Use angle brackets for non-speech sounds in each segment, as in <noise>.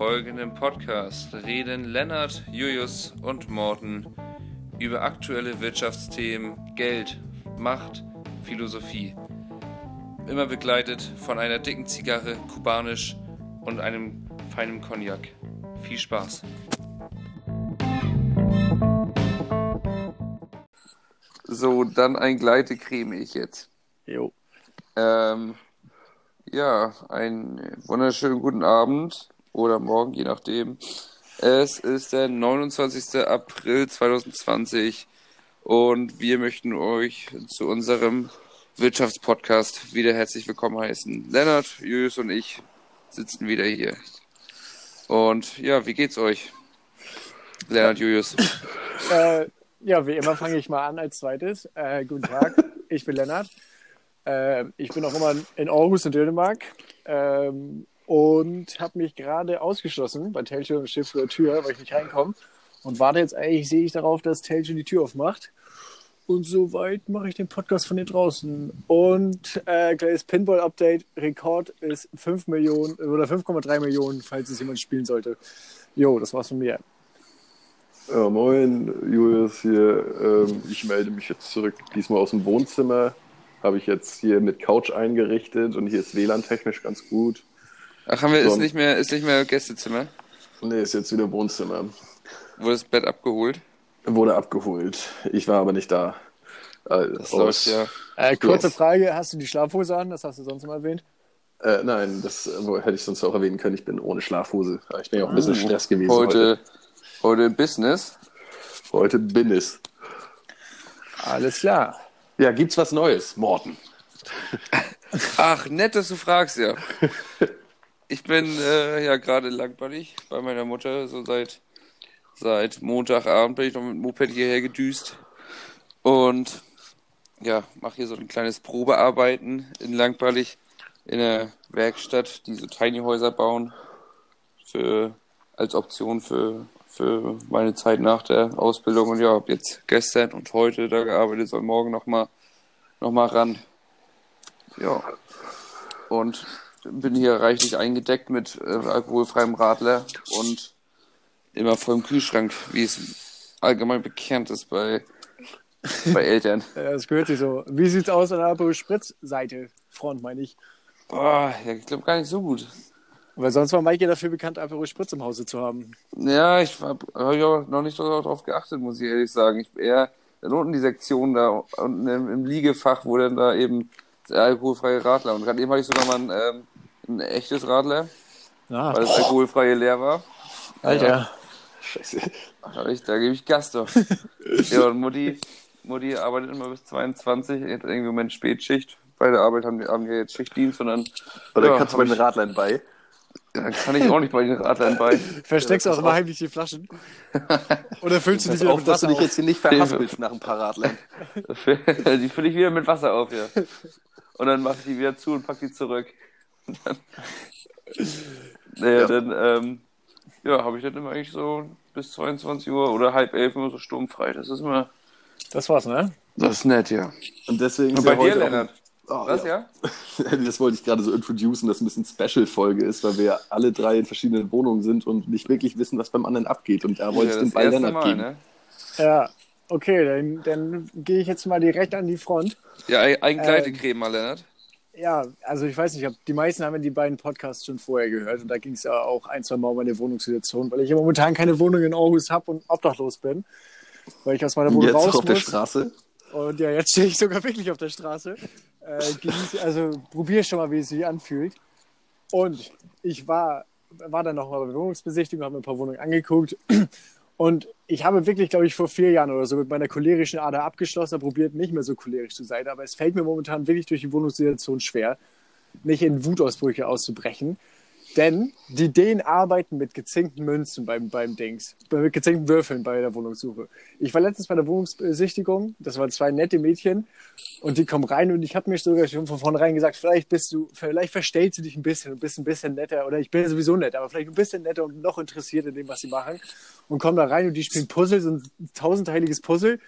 folgenden Podcast reden Lennart, Julius und Morten über aktuelle Wirtschaftsthemen, Geld, Macht, Philosophie. Immer begleitet von einer dicken Zigarre, kubanisch und einem feinen Cognac. Viel Spaß. So, dann ein Gleite creme ich jetzt. Jo. Ähm, ja, einen wunderschönen guten Abend oder morgen, je nachdem. Es ist der 29. April 2020 und wir möchten euch zu unserem Wirtschaftspodcast wieder herzlich willkommen heißen. Lennart, Julius und ich sitzen wieder hier. Und ja, wie geht's euch? Lennart, Julius. <laughs> Äh, ja, wie immer fange ich mal an als zweites. Äh, guten Tag, ich bin Lennart. Äh, ich bin auch immer in Aarhus in Dänemark ähm, und habe mich gerade ausgeschlossen bei Telche und Schiff vor der Tür, weil ich nicht reinkomme. Und warte jetzt eigentlich, sehe ich darauf, dass Telche die Tür aufmacht. Und soweit mache ich den Podcast von hier draußen. Und äh, kleines Pinball-Update: Rekord ist 5 Millionen oder 5,3 Millionen, falls es jemand spielen sollte. Jo, das war's von mir. Ja, moin, Julius hier. Ähm, ich melde mich jetzt zurück, diesmal aus dem Wohnzimmer. Habe ich jetzt hier mit Couch eingerichtet und hier ist WLAN-technisch ganz gut. Ach, haben wir, ist So. nicht mehr, ist nicht mehr Gästezimmer? Nee, ist jetzt wieder Wohnzimmer. Wurde das Bett abgeholt? Wurde abgeholt. Ich war aber nicht da. Äh, Das läuft ja. Äh, kurze Yes. Frage: Hast du die Schlafhose an? Das hast du sonst mal erwähnt. Äh, nein, das äh, hätte ich sonst auch erwähnen können. Ich bin ohne Schlafhose. Ich bin ja auch ein bisschen Uh, Stress gewesen Heute, heute im Business. Heute bin es. Alles klar. Ja, gibt's was Neues, Morten? Ach, nett, dass du fragst, ja. <laughs> Ich bin äh, ja gerade langweilig bei meiner Mutter, so seit, seit Montagabend bin ich noch mit dem Moped hierher gedüst. Und ja, mache hier so ein kleines Probearbeiten in Langweilig in der Werkstatt, die so Tiny Häuser bauen für, als Option für, für meine Zeit nach der Ausbildung. Und ja, habe jetzt gestern und heute da gearbeitet, soll morgen nochmal noch mal ran. Ja. Und bin hier reichlich eingedeckt mit äh, alkoholfreiem Radler und immer vollem Kühlschrank, wie es allgemein bekannt ist bei, <laughs> bei Eltern. Äh, Das gehört sich so. Wie sieht's aus an der Aperol Spritz Seite? Front meine ich. Boah, ja, ich glaube gar nicht so gut. Weil sonst war Maike dafür bekannt, Aperol Spritz im Hause zu haben. Ja, ich habe hab ich auch noch nicht darauf geachtet, muss ich ehrlich sagen. Ich eher dann unten die Sektion da unten im, im Liegefach, wo dann da eben der alkoholfreie Radler. Und gerade eben hatte ich sogar mal ein, ähm, ein echtes Radler, Ja, weil das alkoholfreie leer war. Alter. Scheiße. Da, ich, da gebe ich Gas doch. <laughs> ja, und Mutti, Mutti arbeitet immer bis 22, hat irgendwie im Moment Spätschicht. Bei der Arbeit haben haben die jetzt Schichtdienst und dann, Oder Ja, kannst du bei den Radlern bei? dann kann ich auch nicht bei den Radlern bei. Versteckst du Ja, auch immer heimlich die Flaschen? <laughs> Oder füllst du die Pass wieder auf, mit dass du Wasser dich jetzt hier nicht verhaspelst nach ein paar Radlern. <laughs> die fülle ich wieder mit Wasser auf, ja. Und dann mache ich die wieder zu und pack die zurück. Dann, naja, Ja. dann, ähm, ja, habe ich dann immer eigentlich so bis 22 Uhr oder halb elf immer so sturmfrei. Das ist immer, Das war's, ne? das ist nett, ja. Und deswegen Und ist bei ja dir, Lennart? Oh, Was, ja. ja? <laughs> Das wollte ich gerade so introducen, dass es ein bisschen Special-Folge ist, weil wir ja alle drei in verschiedenen Wohnungen sind und nicht wirklich wissen, was beim anderen abgeht. Und da wollte ja ich den Ball erste Lennart Mal, geben. ne? Ja. Okay, dann, dann gehe ich jetzt mal direkt an die Front. Ja, ein, ein Ähm, Gleitecreme mal, Lennart. Ja, also ich weiß nicht, ob die meisten haben ja die beiden Podcasts schon vorher gehört und da ging es ja auch ein, zwei Mal um meine Wohnungssituation, weil ich ja momentan keine Wohnung in Aarhus habe und obdachlos bin, weil ich aus meiner Wohnung Jetzt raus auf der muss. Straße. Und ja, jetzt stehe ich sogar <laughs> wirklich auf der Straße. Äh, also probiere schon mal, wie es sich anfühlt. Und ich war, war dann noch mal bei der Wohnungsbesichtigung, habe mir ein paar Wohnungen angeguckt. Und ich habe wirklich, glaube ich, vor vier Jahren oder so mit meiner cholerischen Ader abgeschlossen, habe probiert, nicht mehr so cholerisch zu sein. Aber es fällt mir momentan wirklich durch die Wohnungssituation schwer, nicht in Wutausbrüche auszubrechen. Denn die Ideen arbeiten mit gezinkten Münzen beim, beim Dings, mit gezinkten Würfeln bei der Wohnungssuche. Ich war letztens bei der Wohnungsbesichtigung, das waren zwei nette Mädchen und die kommen rein und ich habe mir sogar schon von vornherein gesagt, vielleicht bist du, vielleicht verstellst du dich ein bisschen und bist ein bisschen netter oder ich bin sowieso nett, aber vielleicht ein bisschen netter und noch interessiert in dem, was sie machen und kommen da rein und die spielen Puzzle, so ein tausendteiliges Puzzle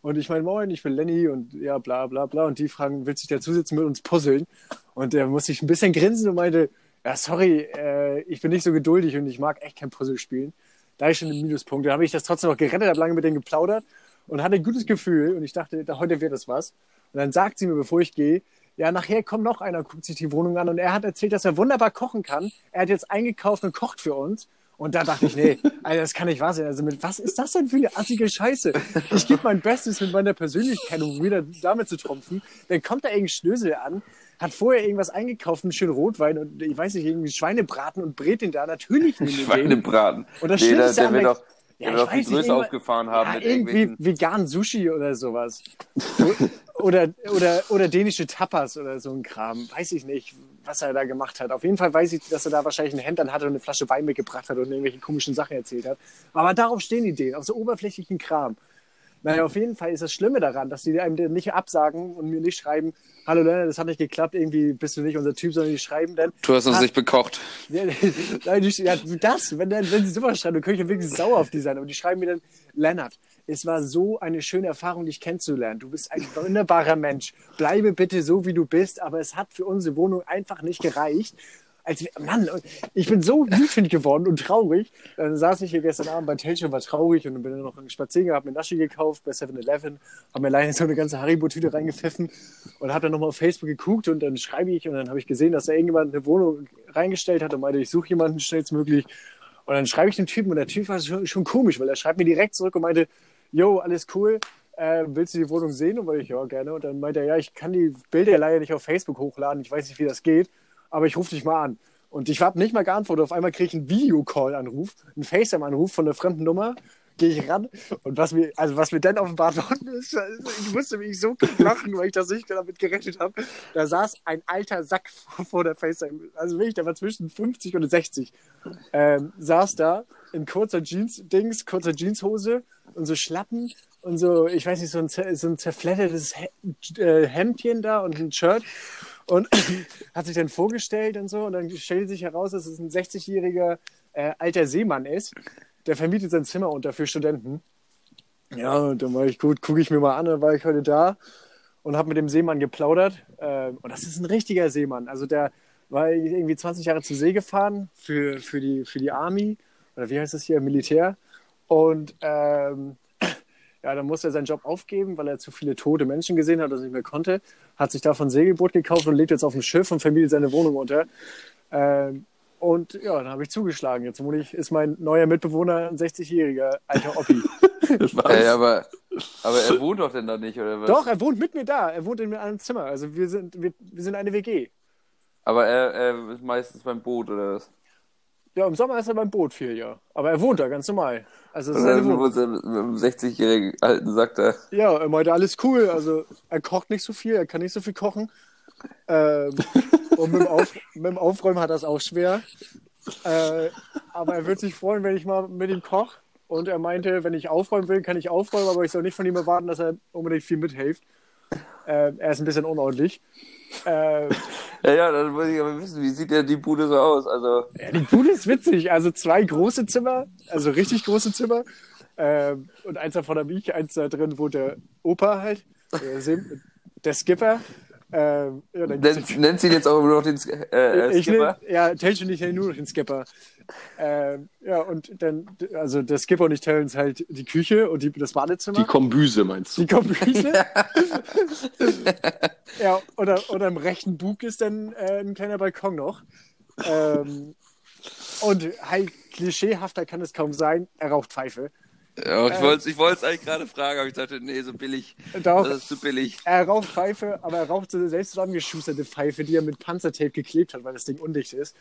und ich meine, moin, ich bin Lenny und ja, bla bla bla und die fragen, willst du dich dazusetzen mit uns puzzeln? Und der musste ich ein bisschen grinsen und meinte, ja, sorry, äh, ich bin nicht so geduldig und ich mag echt kein Puzzle spielen. Da ist schon ein Minuspunkt. Da habe ich das trotzdem noch gerettet, habe lange mit denen geplaudert und hatte ein gutes Gefühl und ich dachte, da, heute wird das was. Und dann sagt sie mir, bevor ich gehe, ja, nachher kommt noch einer, guckt sich die Wohnung an und er hat erzählt, dass er wunderbar kochen kann. Er hat jetzt eingekauft und kocht für uns. Und da dachte ich, nee, <laughs> Alter, das kann nicht wahr sein. Also mit was ist das denn für eine assige Scheiße? Ich gebe mein Bestes mit meiner Persönlichkeit, um wieder damit zu trumpfen. Dann kommt da irgendein Schnösel an, hat vorher irgendwas eingekauft, einen schönen Rotwein und ich weiß nicht, irgendwie Schweinebraten und brät den da. Natürlich nehmen wir den. Schweinebraten. Und das Nee, der, Schlimmste der an wird der- doch, Ja, der ich wird nicht, größer irgendwann- aufgefahren haben Ja, mit irgendwie vegan Sushi oder sowas. oder, oder, oder dänische Tapas oder so ein Kram. Weiß ich nicht, was er da gemacht hat. Auf jeden Fall weiß ich, dass er da wahrscheinlich ein Hemd an hatte und eine Flasche Wein mitgebracht hat und irgendwelche komischen Sachen erzählt hat. Aber darauf stehen die Ideen, auf so oberflächlichen Kram. Naja, auf jeden Fall ist das Schlimme daran, dass die einem den nicht absagen und mir nicht schreiben, hallo Leonard, das hat nicht geklappt, irgendwie bist du nicht unser Typ, sondern die schreiben dann, Du hast uns Ah. nicht bekocht. <laughs> Nein, die, ja, das, wenn, dann- wenn sie sowas schreiben, dann könnte ich ja wirklich sauer auf die sein. Aber die schreiben mir dann, Lennart, es war so eine schöne Erfahrung, dich kennenzulernen. Du bist ein wunderbarer Mensch. Bleibe bitte so, wie du bist, aber es hat für unsere Wohnung einfach nicht gereicht. Als Mann, ich bin so wütend geworden und traurig. Dann saß ich hier gestern Abend bei Telch und war traurig und dann bin ich noch spazieren, habe mir Naschi gekauft bei 7-Eleven, habe mir leider so eine ganze Haribo-Tüte reingepfiffen und habe dann nochmal auf Facebook geguckt und dann schreibe ich und dann habe ich gesehen, dass da irgendjemand eine Wohnung reingestellt hat und meinte, ich suche jemanden schnellstmöglich. Und dann schreibe ich den Typen und der Typ war schon, schon komisch, weil er schreibt mir direkt zurück und meinte, yo, alles cool, äh, willst du die Wohnung sehen? Und weil ich, ja, gerne. Und dann meinte er, ja, ich kann die Bilder leider nicht auf Facebook hochladen, ich weiß nicht, wie das geht, aber ich rufe dich mal an. Und ich habe nicht mal geantwortet, auf einmal kriege ich einen Videocall-Anruf, einen FaceTime-Anruf von einer fremden Nummer, gehe ich ran. Und was mir, also was mir dann offenbart worden ist, <laughs> ich musste mich so lachen, weil ich das nicht damit gerechnet habe. Da saß ein alter Sack vor, der FaceTime, also wirklich, der war zwischen 50 und 60, ähm, saß da in kurzer Jeans-Dings, kurzer Jeanshose und so Schlappen und so, ich weiß nicht, so ein, so ein zerfleddertes äh, Hemdchen da und ein Shirt und <laughs> hat sich dann vorgestellt und so und dann stellt sich heraus, dass es ein 60-jähriger äh, alter Seemann ist, der vermietet sein Zimmer unter für Studenten. Ja, und dann war ich gut, gucke ich mir mal an, dann war ich heute da und habe mit dem Seemann geplaudert. Ähm, und das ist ein richtiger Seemann. Also der war irgendwie 20 Jahre zur See gefahren für, für, die, für die Army, oder wie heißt das hier, Militär. Und ähm, ja, dann musste er seinen Job aufgeben, weil er zu viele tote Menschen gesehen hat, dass er nicht mehr konnte. Hat sich davon ein Segelboot gekauft und lebt jetzt auf dem Schiff und vermietet seine Wohnung unter. Ähm, und ja, dann habe ich zugeschlagen. Jetzt ich, ist mein neuer Mitbewohner ein 60-jähriger alter Oppi. <laughs> Ey, aber, aber er wohnt doch denn da nicht, oder was? Doch, er wohnt mit mir da. Er wohnt in einem Zimmer. Also wir sind, wir, wir sind eine WG. Aber er, er ist meistens beim Boot, oder was? Ja, im Sommer ist er beim Boot viel, ja. Aber er wohnt da ganz normal. Also ist Oder seine Wohnung. mit einem 60-jährigen alten Sack da. Ja, er meinte, alles cool. Also er kocht nicht so viel, er kann nicht so viel kochen. Ähm, <laughs> und mit dem, Auf, mit dem Aufräumen hat er es auch schwer. Äh, aber er wird sich freuen, wenn ich mal mit ihm koche. Und er meinte, wenn ich aufräumen will, kann ich aufräumen, aber ich soll nicht von ihm erwarten, dass er unbedingt viel mithilft. Äh, er ist ein bisschen unordentlich. Äh, <laughs> Ja, ja, dann muss ich aber wissen, wie sieht denn die Bude so aus? Also, Ja, die Bude ist witzig. Also zwei große Zimmer, also richtig große Zimmer. Ähm, und eins davon habe ich, eins da drin wohnt der Opa halt, der, Sim- der Skipper. Ähm, ja, nennt, nennt sie jetzt auch immer noch den äh, <laughs> ich nenn, Skipper? ja, Telch und ich nennen nur noch den Skipper. Ähm, ja, und dann, also der Skipper und ich teilen uns halt die Küche und die, das Badezimmer. Die Kombüse meinst du? Die Kombüse. <laughs> ja, oder, oder im rechten Bug ist dann äh, ein kleiner Balkon noch. Ähm, und halt, klischeehafter kann es kaum sein, er raucht Pfeife. Ja, ich wollte ich wollte es eigentlich gerade fragen, aber ich dachte, nee, so billig. Doch. Das ist zu billig. Er raucht Pfeife, aber er raucht so eine selbst zusammengeschusterte Pfeife, die er mit Panzertape geklebt hat, weil das Ding undicht ist.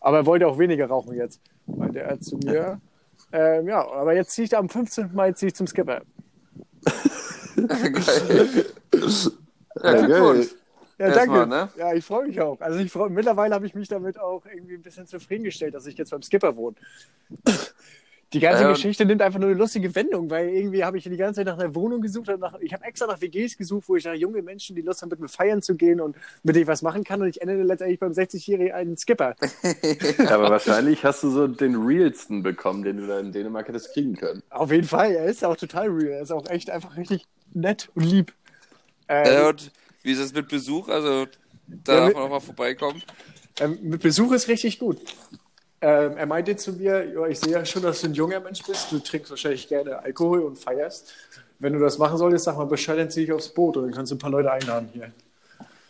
Aber er wollte auch weniger rauchen jetzt, meinte er zu mir. <laughs> Ähm, ja, aber jetzt ziehe ich am 15. Mai ziehe ich zum Skipper. <laughs> Geil. Ja, Glückwunsch. Ja, danke. ne? Ja, ich freue mich auch. Also ich freu, mittlerweile habe ich mich damit auch irgendwie ein bisschen zufriedengestellt, dass ich jetzt beim Skipper wohne. Die ganze und- Geschichte nimmt einfach nur eine lustige Wendung, weil irgendwie habe ich die ganze Zeit nach einer Wohnung gesucht. und Nach, ich habe extra nach WGs gesucht, wo ich nach junge Menschen, die Lust haben, mit mir feiern zu gehen und mit denen ich was machen kann. Und ich endete letztendlich beim 60-jährigen alten Skipper. <laughs> Aber wahrscheinlich hast du so den realsten bekommen, den du da in Dänemark hättest kriegen können. Auf jeden Fall, er ist auch total real. Er ist auch echt einfach richtig nett und lieb. Äh, Äh, und wie ist es mit Besuch? Also, da Ja, darf man auch mal vorbeikommen. Ähm, mit Besuch ist richtig gut. Ähm, er meinte zu mir, ja, ich sehe ja schon, dass du ein junger Mensch bist. Du trinkst wahrscheinlich gerne Alkohol und feierst. Wenn du das machen solltest, sag mal Bescheid, dann zieh ich aufs Boot und dann kannst du ein paar Leute einladen hier.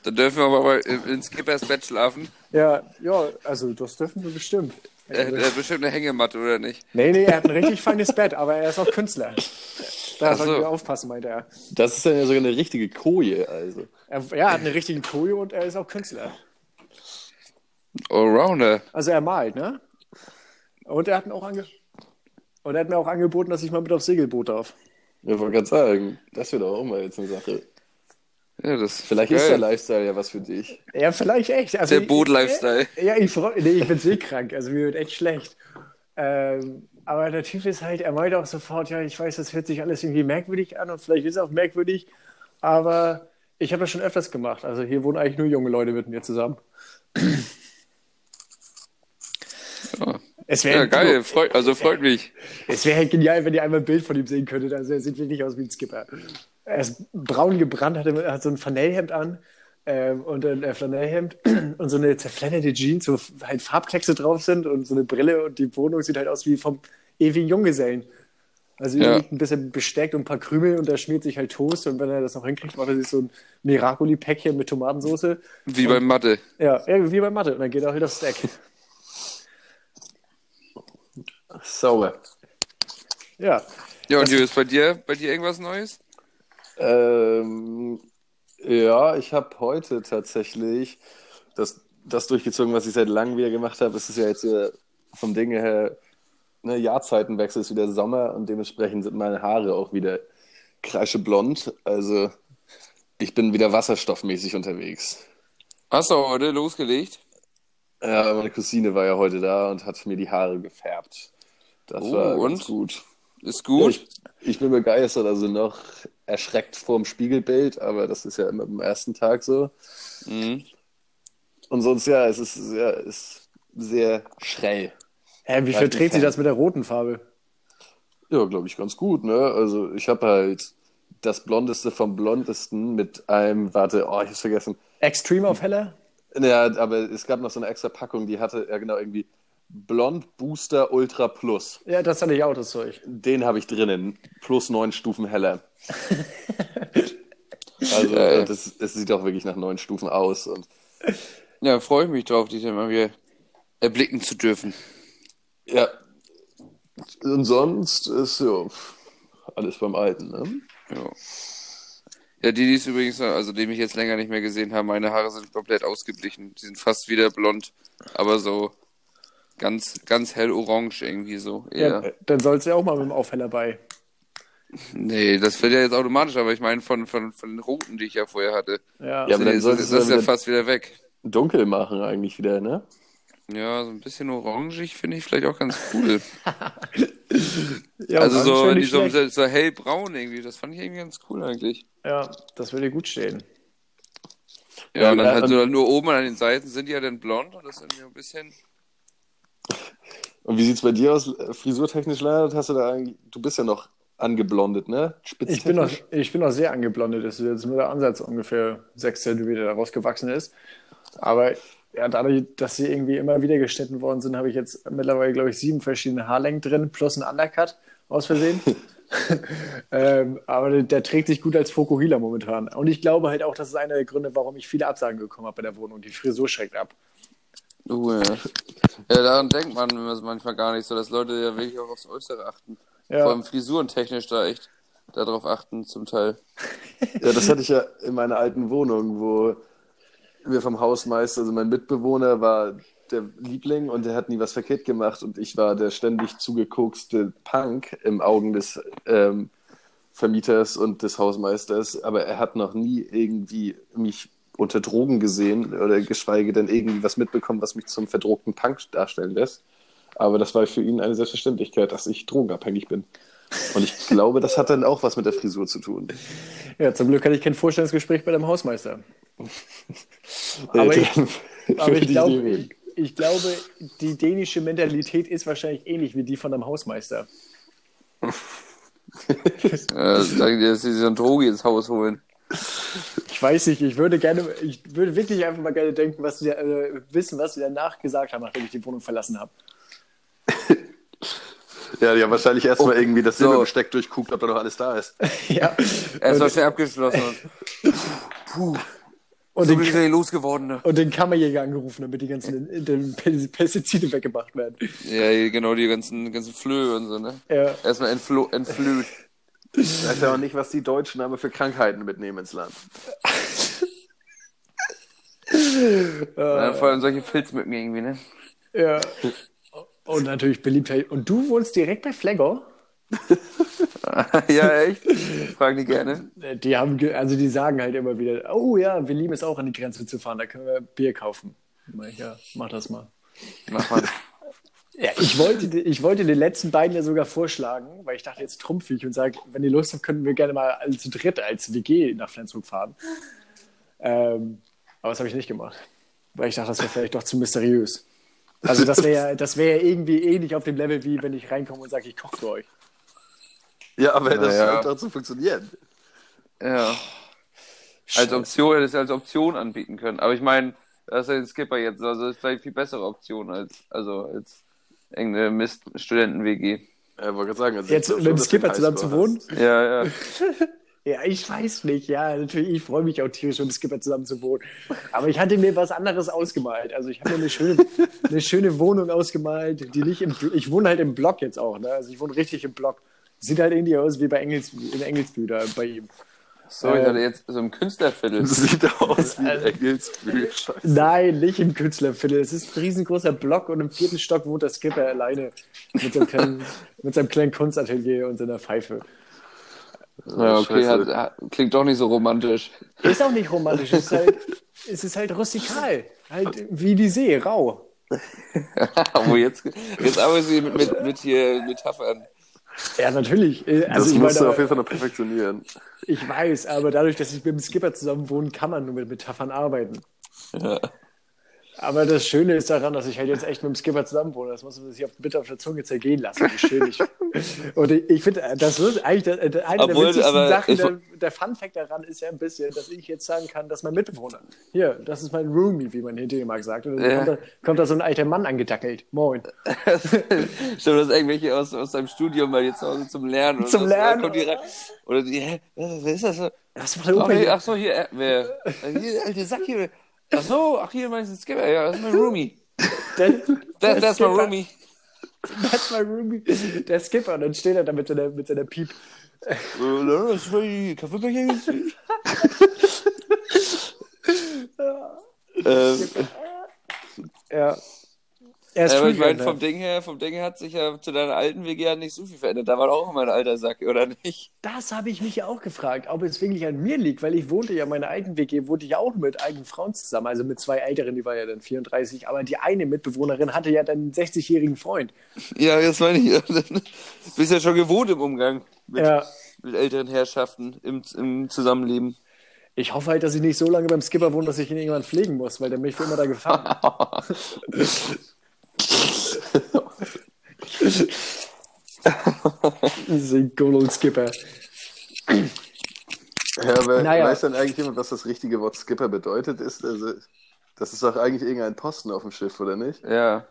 Dann dürfen wir aber mal in Skippers Bett schlafen. Ja, ja, also das dürfen wir bestimmt. Er, er hat bestimmt eine Hängematte, oder nicht? Nee, nee, er hat ein richtig feines Bett, aber er ist auch Künstler. Da Ach so. sollten wir aufpassen, meinte er. Das ist dann ja sogar eine richtige Koje, also. er. Ja, er hat eine richtige Koje und er ist auch Künstler. Allrounder. Also er malt, ne? Und er hat mir auch, ange und er hat mir auch angeboten, dass ich mal mit aufs Segelboot darf. Ich wollte gerade sagen, das wird auch mal jetzt eine Sache. Ja, das Vielleicht geil. ist der Lifestyle ja was für dich. Ja, vielleicht echt. Also Der Boot-Lifestyle. Ja, ich freue nee, ich bin seekrank, also mir wird echt schlecht. Ähm, aber der Typ ist halt, er meinte auch sofort, ja, ich weiß, das hört sich alles irgendwie merkwürdig an und vielleicht ist es auch merkwürdig, aber ich habe das schon öfters gemacht. Also hier wohnen eigentlich nur junge Leute mit mir zusammen. Ja. Es wäre Ja, geil. Freut, also freut mich. Es wäre halt genial, wenn ihr einmal ein Bild von ihm sehen könntet. Also er sieht wirklich aus wie ein Skipper. Er ist braun gebrannt, hat, hat so ein Flanellhemd an ähm, und ein äh, Flanellhemd <clears throat> und so eine zerfledderte Jeans, wo halt Farbtexte drauf sind und so eine Brille und die Wohnung sieht halt aus wie vom ewigen Junggesellen. Also Ja. liegt ein bisschen Besteck und ein paar Krümel und da schmiert sich halt Toast und wenn er das noch hinkriegt, macht er sich so ein Miracoli-Päckchen mit Tomatensauce. Wie beim Mathe. Ja, wie bei Mathe. Und dann geht er halt aufs Stack. Sauber. Ja. Ja, und Julius, bei dir, bei dir irgendwas Neues? Ähm, ja, ich habe heute tatsächlich das, das durchgezogen, was ich seit langem wieder gemacht habe. Es ist ja jetzt wieder vom Ding her, ne, Jahrzeitenwechsel ist wieder Sommer und dementsprechend sind meine Haare auch wieder kreischeblond. Also ich bin wieder wasserstoffmäßig unterwegs. Hast du heute losgelegt? Ja, meine Cousine war ja heute da und hat mir die Haare gefärbt. Das Oh, war und? ganz gut. Ist Ja, gut. ich, ich bin begeistert, also noch erschreckt vorm Spiegelbild, aber das ist ja immer am ersten Tag so. Mhm. Und sonst, ja, es ist sehr, ist sehr schräll. Hä, wie Halt verträgt sich das mit der roten Farbe? Ja, glaube ich, ganz gut, ne? Also ich habe halt das Blondeste vom Blondesten mit einem, warte, oh, ich hab's vergessen. Extreme auf heller? Ja, aber es gab noch so eine extra Packung, die hatte ja genau irgendwie Blond Booster Ultra Plus. Ja, das hatte ich auch, das Zeug. Den habe ich drinnen. Plus neun Stufen heller. <laughs> Also Geil. das, es sieht auch wirklich nach neun Stufen aus. Und Ja, freue ich mich drauf, dich dann mal wieder erblicken zu dürfen. ja. Und sonst ist ja alles beim Alten, ne? Ja. Ja, die, die ist übrigens, also die mich jetzt länger nicht mehr gesehen haben, meine Haare sind komplett ausgeblichen. Die sind fast wieder blond, aber so ganz, ganz hell orange irgendwie so. Ja. Eher. dann sollst du ja auch mal mit dem Aufheller bei. Nee, das wird ja jetzt automatisch, aber ich meine von, von, von den roten, die ich ja vorher hatte. Ja, Ja, aber dann solltest das, das ist ja fast wieder weg. Dunkel machen eigentlich wieder, ne? Ja, so ein bisschen orangig finde ich vielleicht auch ganz cool. <laughs> ja also so, die so, so hellbraun irgendwie, das fand ich irgendwie ganz cool eigentlich. Ja, das würde gut stehen. Ja, Ja, und dann ja, halt so nur oben an den Seiten sind die ja dann blond und das ist irgendwie ein bisschen. Und wie sieht's bei dir aus, äh, frisurtechnisch, Leonard? Hast du da du bist ja noch angeblondet, ne? Ich bin, noch, ich bin noch sehr angeblondet. Das ist jetzt nur der Ansatz ungefähr sechs Zentimeter daraus gewachsen ist. Aber ja, dadurch, dass sie irgendwie immer wieder geschnitten worden sind, habe ich jetzt mittlerweile, glaube ich, sieben verschiedene Haarlängen drin, plus ein Undercut aus Versehen. <laughs> ähm, aber der, der trägt sich gut als Fokuhila momentan. Und ich glaube halt auch, das ist einer der Gründe, warum ich viele Absagen bekommen habe bei der Wohnung. Die Frisur schreckt ab. Uh, ja. <laughs> ja, daran denkt man manchmal gar nicht so, dass Leute ja wirklich auch aufs Äußere achten. Ja. Vor allem frisurentechnisch da echt darauf achten zum Teil. <laughs> Ja, das hatte ich ja in meiner alten Wohnung, wo wir vom Hausmeister, also mein Mitbewohner war der Liebling und der hat nie was verkehrt gemacht und ich war der ständig zugekokste Punk im Augen des ähm, Vermieters und des Hausmeisters, aber er hat noch nie irgendwie mich unter Drogen gesehen oder geschweige denn irgendwie was mitbekommen, was mich zum verdruckten Punk darstellen lässt. Aber das war für ihn eine Selbstverständlichkeit, dass ich drogenabhängig bin. Und ich <laughs> glaube, das hat dann auch was mit der Frisur zu tun. Ja, zum Glück hatte ich kein Vorstellungsgespräch bei dem Hausmeister. Aber ich- <laughs> Aber ich glaube, ich, ich glaube, die dänische Mentalität ist wahrscheinlich ähnlich wie die von einem Hausmeister. Äh, sagen die, dass sie so ein Droge ins Haus holen. Ich weiß nicht, ich würde gerne, ich würde wirklich einfach mal gerne denken, was sie, äh, wissen, was sie danach gesagt haben, nachdem ich die Wohnung verlassen habe. <laughs> Ja, die haben wahrscheinlich erstmal Oh, irgendwie das so. Silberbesteck durchguckt, ob da noch alles da ist. <laughs> ja. Er doch schnell abgeschlossen. Und, <laughs> puh, und, so den, bin losgeworden. Ne? und den Kammerjäger angerufen, damit die ganzen den Pestizide weggemacht werden. Ja, genau, die ganzen, ganzen Flöhe und so, ne? Ja. Erstmal entflo entflöht. Ich weiß ja auch nicht, was die Deutschen aber für Krankheiten mitnehmen ins Land. <laughs> Ja, vor allem solche Filzmücken irgendwie, ne? Ja. Und natürlich Beliebtheit. Und du wohnst direkt bei Flagger? <laughs> ja, echt? Fragen die gerne. Die haben, also die sagen halt immer wieder, oh ja, wir lieben es auch an die Grenze zu fahren, da können wir Bier kaufen. Ich, Ja, mach das mal. Mach mal. <laughs> Ja, ich wollte, ich wollte den letzten beiden ja sogar vorschlagen, weil ich dachte, jetzt trumpfe ich und sage, wenn ihr Lust habt, könnten wir gerne mal als zu dritt als WG nach Flensburg fahren. Ähm, aber das habe ich nicht gemacht, weil ich dachte, das wäre vielleicht doch zu mysteriös. Also das wäre ja, das wäre ja irgendwie ähnlich auf dem Level, wie wenn ich reinkomme und sage, ich koche für euch. Ja, aber das Naja. scheint doch zu funktionieren. Ja. Als Option, hätte es als Option anbieten können. Aber ich meine, das ist ja den Skipper jetzt, also das ist vielleicht viel bessere Option als, also als irgendeine Mist-Studenten-WG. Ja, wollte gerade sagen. Also Jetzt mit dem Skipper zusammen zu wohnen? Ja, ja. <laughs> Ja, ich weiß nicht. Ja, natürlich, ich freue mich auch tierisch, mit dem Skipper zusammen zu wohnen. Aber ich hatte mir was anderes ausgemalt. Also ich habe mir eine schöne, <laughs> eine schöne Wohnung ausgemalt, die nicht im, Ich wohne halt im Block jetzt auch, ne? Also ich wohne richtig im Block. Sieht halt irgendwie aus wie bei Engels, in Engelsbü da bei ihm. So, ich Äh, hatte jetzt so im Künstlerviertel. Sieht aus wie Also-. Scheiße. Nein, nicht im Künstlerviertel. Es ist ein riesengroßer Block und im vierten Stock wohnt der Skipper alleine mit seinem kleinen, <laughs> mit seinem kleinen Kunstatelier und seiner Pfeife. Ja, okay, hat, hat, klingt doch nicht so romantisch. Ist auch nicht romantisch, es ist halt, <laughs> es ist halt rustikal. Halt wie die See, rau. <laughs> Aber jetzt, jetzt arbeitest du mit, mit, mit hier Metaphern. Ja, natürlich. Äh, Das Also ich, musst du meine, auf jeden Fall noch perfektionieren. ich weiß, aber dadurch, dass ich mit dem Skipper zusammen wohne, kann man nur mit Metaphern arbeiten. Ja. Aber das Schöne ist daran, dass ich halt jetzt echt mit dem Skipper zusammen wohne. Das muss man sich auf, bitte auf der Zunge zergehen lassen, wie schön ich. <laughs> Und ich, ich finde, das wird eigentlich eine Obwohl, der witzigsten Sachen. ich- Der, der Fun-Fact daran ist ja ein bisschen, dass ich jetzt sagen kann, dass mein Mitbewohner, hier, das ist mein Roomie, wie man in Dänemark sagt. Und dann Ja. kommt, da, kommt da so ein alter Mann angedackelt. Moin. <laughs> Stimmt, dass irgendwelche aus, aus deinem Studium bei dir zu Hause zum Lernen. Zum Lernen, kommt die oder? rein. Oder die, hä, wer ist das? Was macht der Opa ach so, hier, äh, wer? Äh, Hier, der alte Sack hier. Ach so, ach hier meinst du Skipper, ja, das ist mein Roomie. <laughs> Der, der that's my. Roomie. That's my Roomie. Der Skipper. Und dann steht er da mit seiner, mit seiner Piep. Äh, Das ist mein Kaffeebecher. <laughs> ähm, Ja. Er ist Ja, aber ich meine, vom Ding her, vom Ding her hat sich ja zu deiner alten WG ja nicht so viel verändert. Da war doch auch immer ein alter Sack, oder nicht? Das habe ich mich ja auch gefragt, ob es wirklich an mir liegt, weil ich wohnte ja, meine alten WG wohnte ja auch mit eigenen Frauen zusammen, also mit zwei älteren, die war ja dann 34, aber die eine Mitbewohnerin hatte ja dann einen 60-jährigen Freund. Ja, das meine ich. <laughs> Du bist ja schon gewohnt im Umgang mit, Ja. mit älteren Herrschaften im, im Zusammenleben. Ich hoffe halt, dass ich nicht so lange beim Skipper wohne, dass ich ihn irgendwann pflegen muss, weil der mich für immer da gefangen. <laughs> Das ist ein good old Skipper. Ja, aber Naja. weiß dann eigentlich jemand, was das richtige Wort Skipper bedeutet? Ist, also, das ist doch eigentlich irgendein Posten auf dem Schiff, oder nicht? Ja,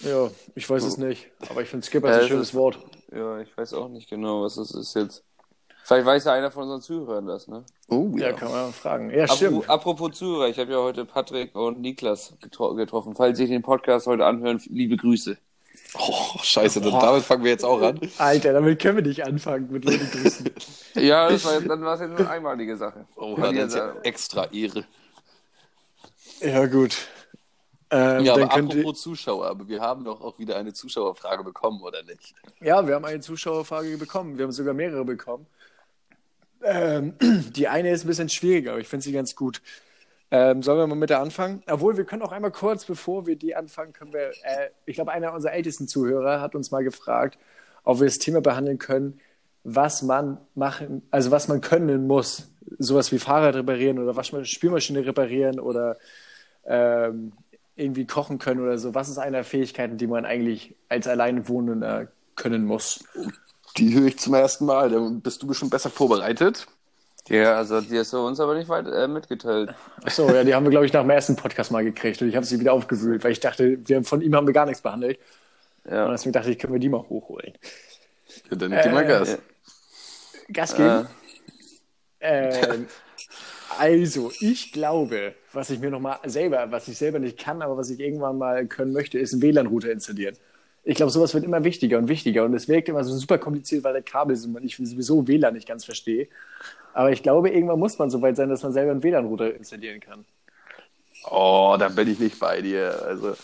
Ja, ich weiß es nicht, aber ich finde Skipper Ja, ist ein es schönes ist- Wort. ja, ich weiß auch nicht genau, was das ist jetzt. Vielleicht weiß ja einer von unseren Zuhörern das, ne? Oh, Ja, kann man fragen. Ja, stimmt. Apropos, apropos Zuhörer, ich habe ja heute Patrick und Niklas getro getroffen. Falls Sie den Podcast heute anhören, liebe Grüße. Oh, scheiße, dann damit fangen wir jetzt auch an. Alter, damit können wir nicht anfangen mit Leute grüßen. <laughs> Ja, das war jetzt, dann war es ja nur eine einmalige Sache. Oh, das ist ja- ja extra Ehre. Ja, gut. Ähm, Ja, dann aber ihr, apropos Zuschauer, aber wir haben doch auch wieder eine Zuschauerfrage bekommen, oder nicht? ja, wir haben eine Zuschauerfrage bekommen. Wir haben sogar mehrere bekommen. Ähm, <clears throat> die eine ist ein bisschen schwieriger, aber ich finde sie ganz gut. Ähm, sollen wir mal mit der anfangen? Obwohl, wir können auch einmal kurz, bevor wir die anfangen, können wir, äh, ich glaube, einer unserer ältesten Zuhörer hat uns mal gefragt, ob wir das Thema behandeln können, was man machen, also was man können muss. Sowas wie Fahrrad reparieren oder Waschma- Spülmaschine reparieren oder ähm, irgendwie kochen können oder so. Was ist eine der Fähigkeiten, die man eigentlich als Alleinwohnender können muss? Die höre ich zum ersten Mal. Da bist du bestimmt besser vorbereitet. Ja, also die hast du uns aber nicht weit äh, mitgeteilt. Achso, ja, die haben wir, glaube ich, nach dem ersten Podcast mal gekriegt und ich habe sie wieder aufgewühlt, weil ich dachte, wir, von ihm haben wir gar nichts behandelt. Und Ja. deswegen dachte ich, können wir die mal hochholen. Ja, dann gib mal Äh, Gas. ja. Gas Äh, geben? Ähm, also, ich glaube, was ich mir nochmal selber, was ich selber nicht kann, aber was ich irgendwann mal können möchte, ist einen WLAN-Router installieren. Ich glaube, sowas wird immer wichtiger und wichtiger und es wirkt immer so super kompliziert, weil der Kabel sind und ich sowieso WLAN nicht ganz verstehe. Aber ich glaube, irgendwann muss man so weit sein, dass man selber einen WLAN-Router installieren kann. Oh, da bin ich nicht bei dir. Also,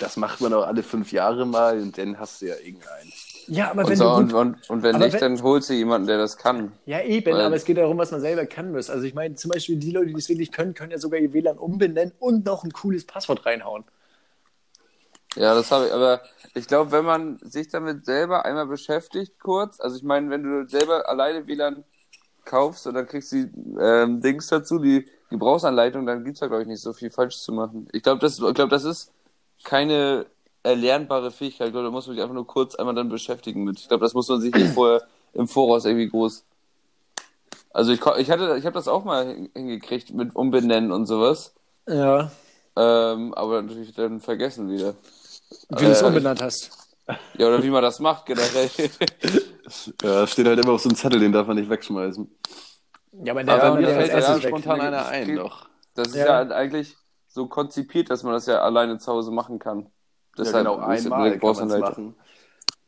das macht man auch alle fünf Jahre mal und dann hast du ja irgendeinen. Ja, aber und, wenn so, du und, gut, und, und wenn nicht, wenn- dann holst du jemanden, der das kann. Ja, eben, Weil- aber es geht darum, was man selber kann muss. Also ich meine, zum Beispiel die Leute, die es wirklich können, können ja sogar ihr WLAN umbenennen und noch ein cooles Passwort reinhauen. Ja, das habe ich, aber ich glaube, wenn man sich damit selber einmal beschäftigt, kurz, also ich meine, wenn du selber alleine WLAN kaufst und dann kriegst du die ähm, Dings dazu, die Gebrauchsanleitung, dann gibt's da, glaube ich, nicht so viel falsch zu machen. Ich glaube, das, ich glaub, das ist keine erlernbare Fähigkeit, ich glaube, da muss man sich einfach nur kurz einmal dann beschäftigen mit. Ich glaube, das muss man sich nicht vorher im Voraus irgendwie groß. Also ich, ich hatte, ich habe das auch mal hin- hingekriegt mit Umbenennen und sowas, Ja. ähm, aber natürlich dann vergessen wieder. Wie du es Äh, umbenannt hast. <laughs> Ja, oder wie man das macht generell. <laughs> Ja, steht halt immer auf so einem Zettel, den darf man nicht wegschmeißen. Ja, aber Ja, der, und der, mir der fällt als ja weg. spontan einer ein, doch. Das ist Ja. ja, eigentlich so konzipiert, dass man das ja alleine zu Hause machen kann. Ja, Deshalb genau, ist einmal kann man's machen.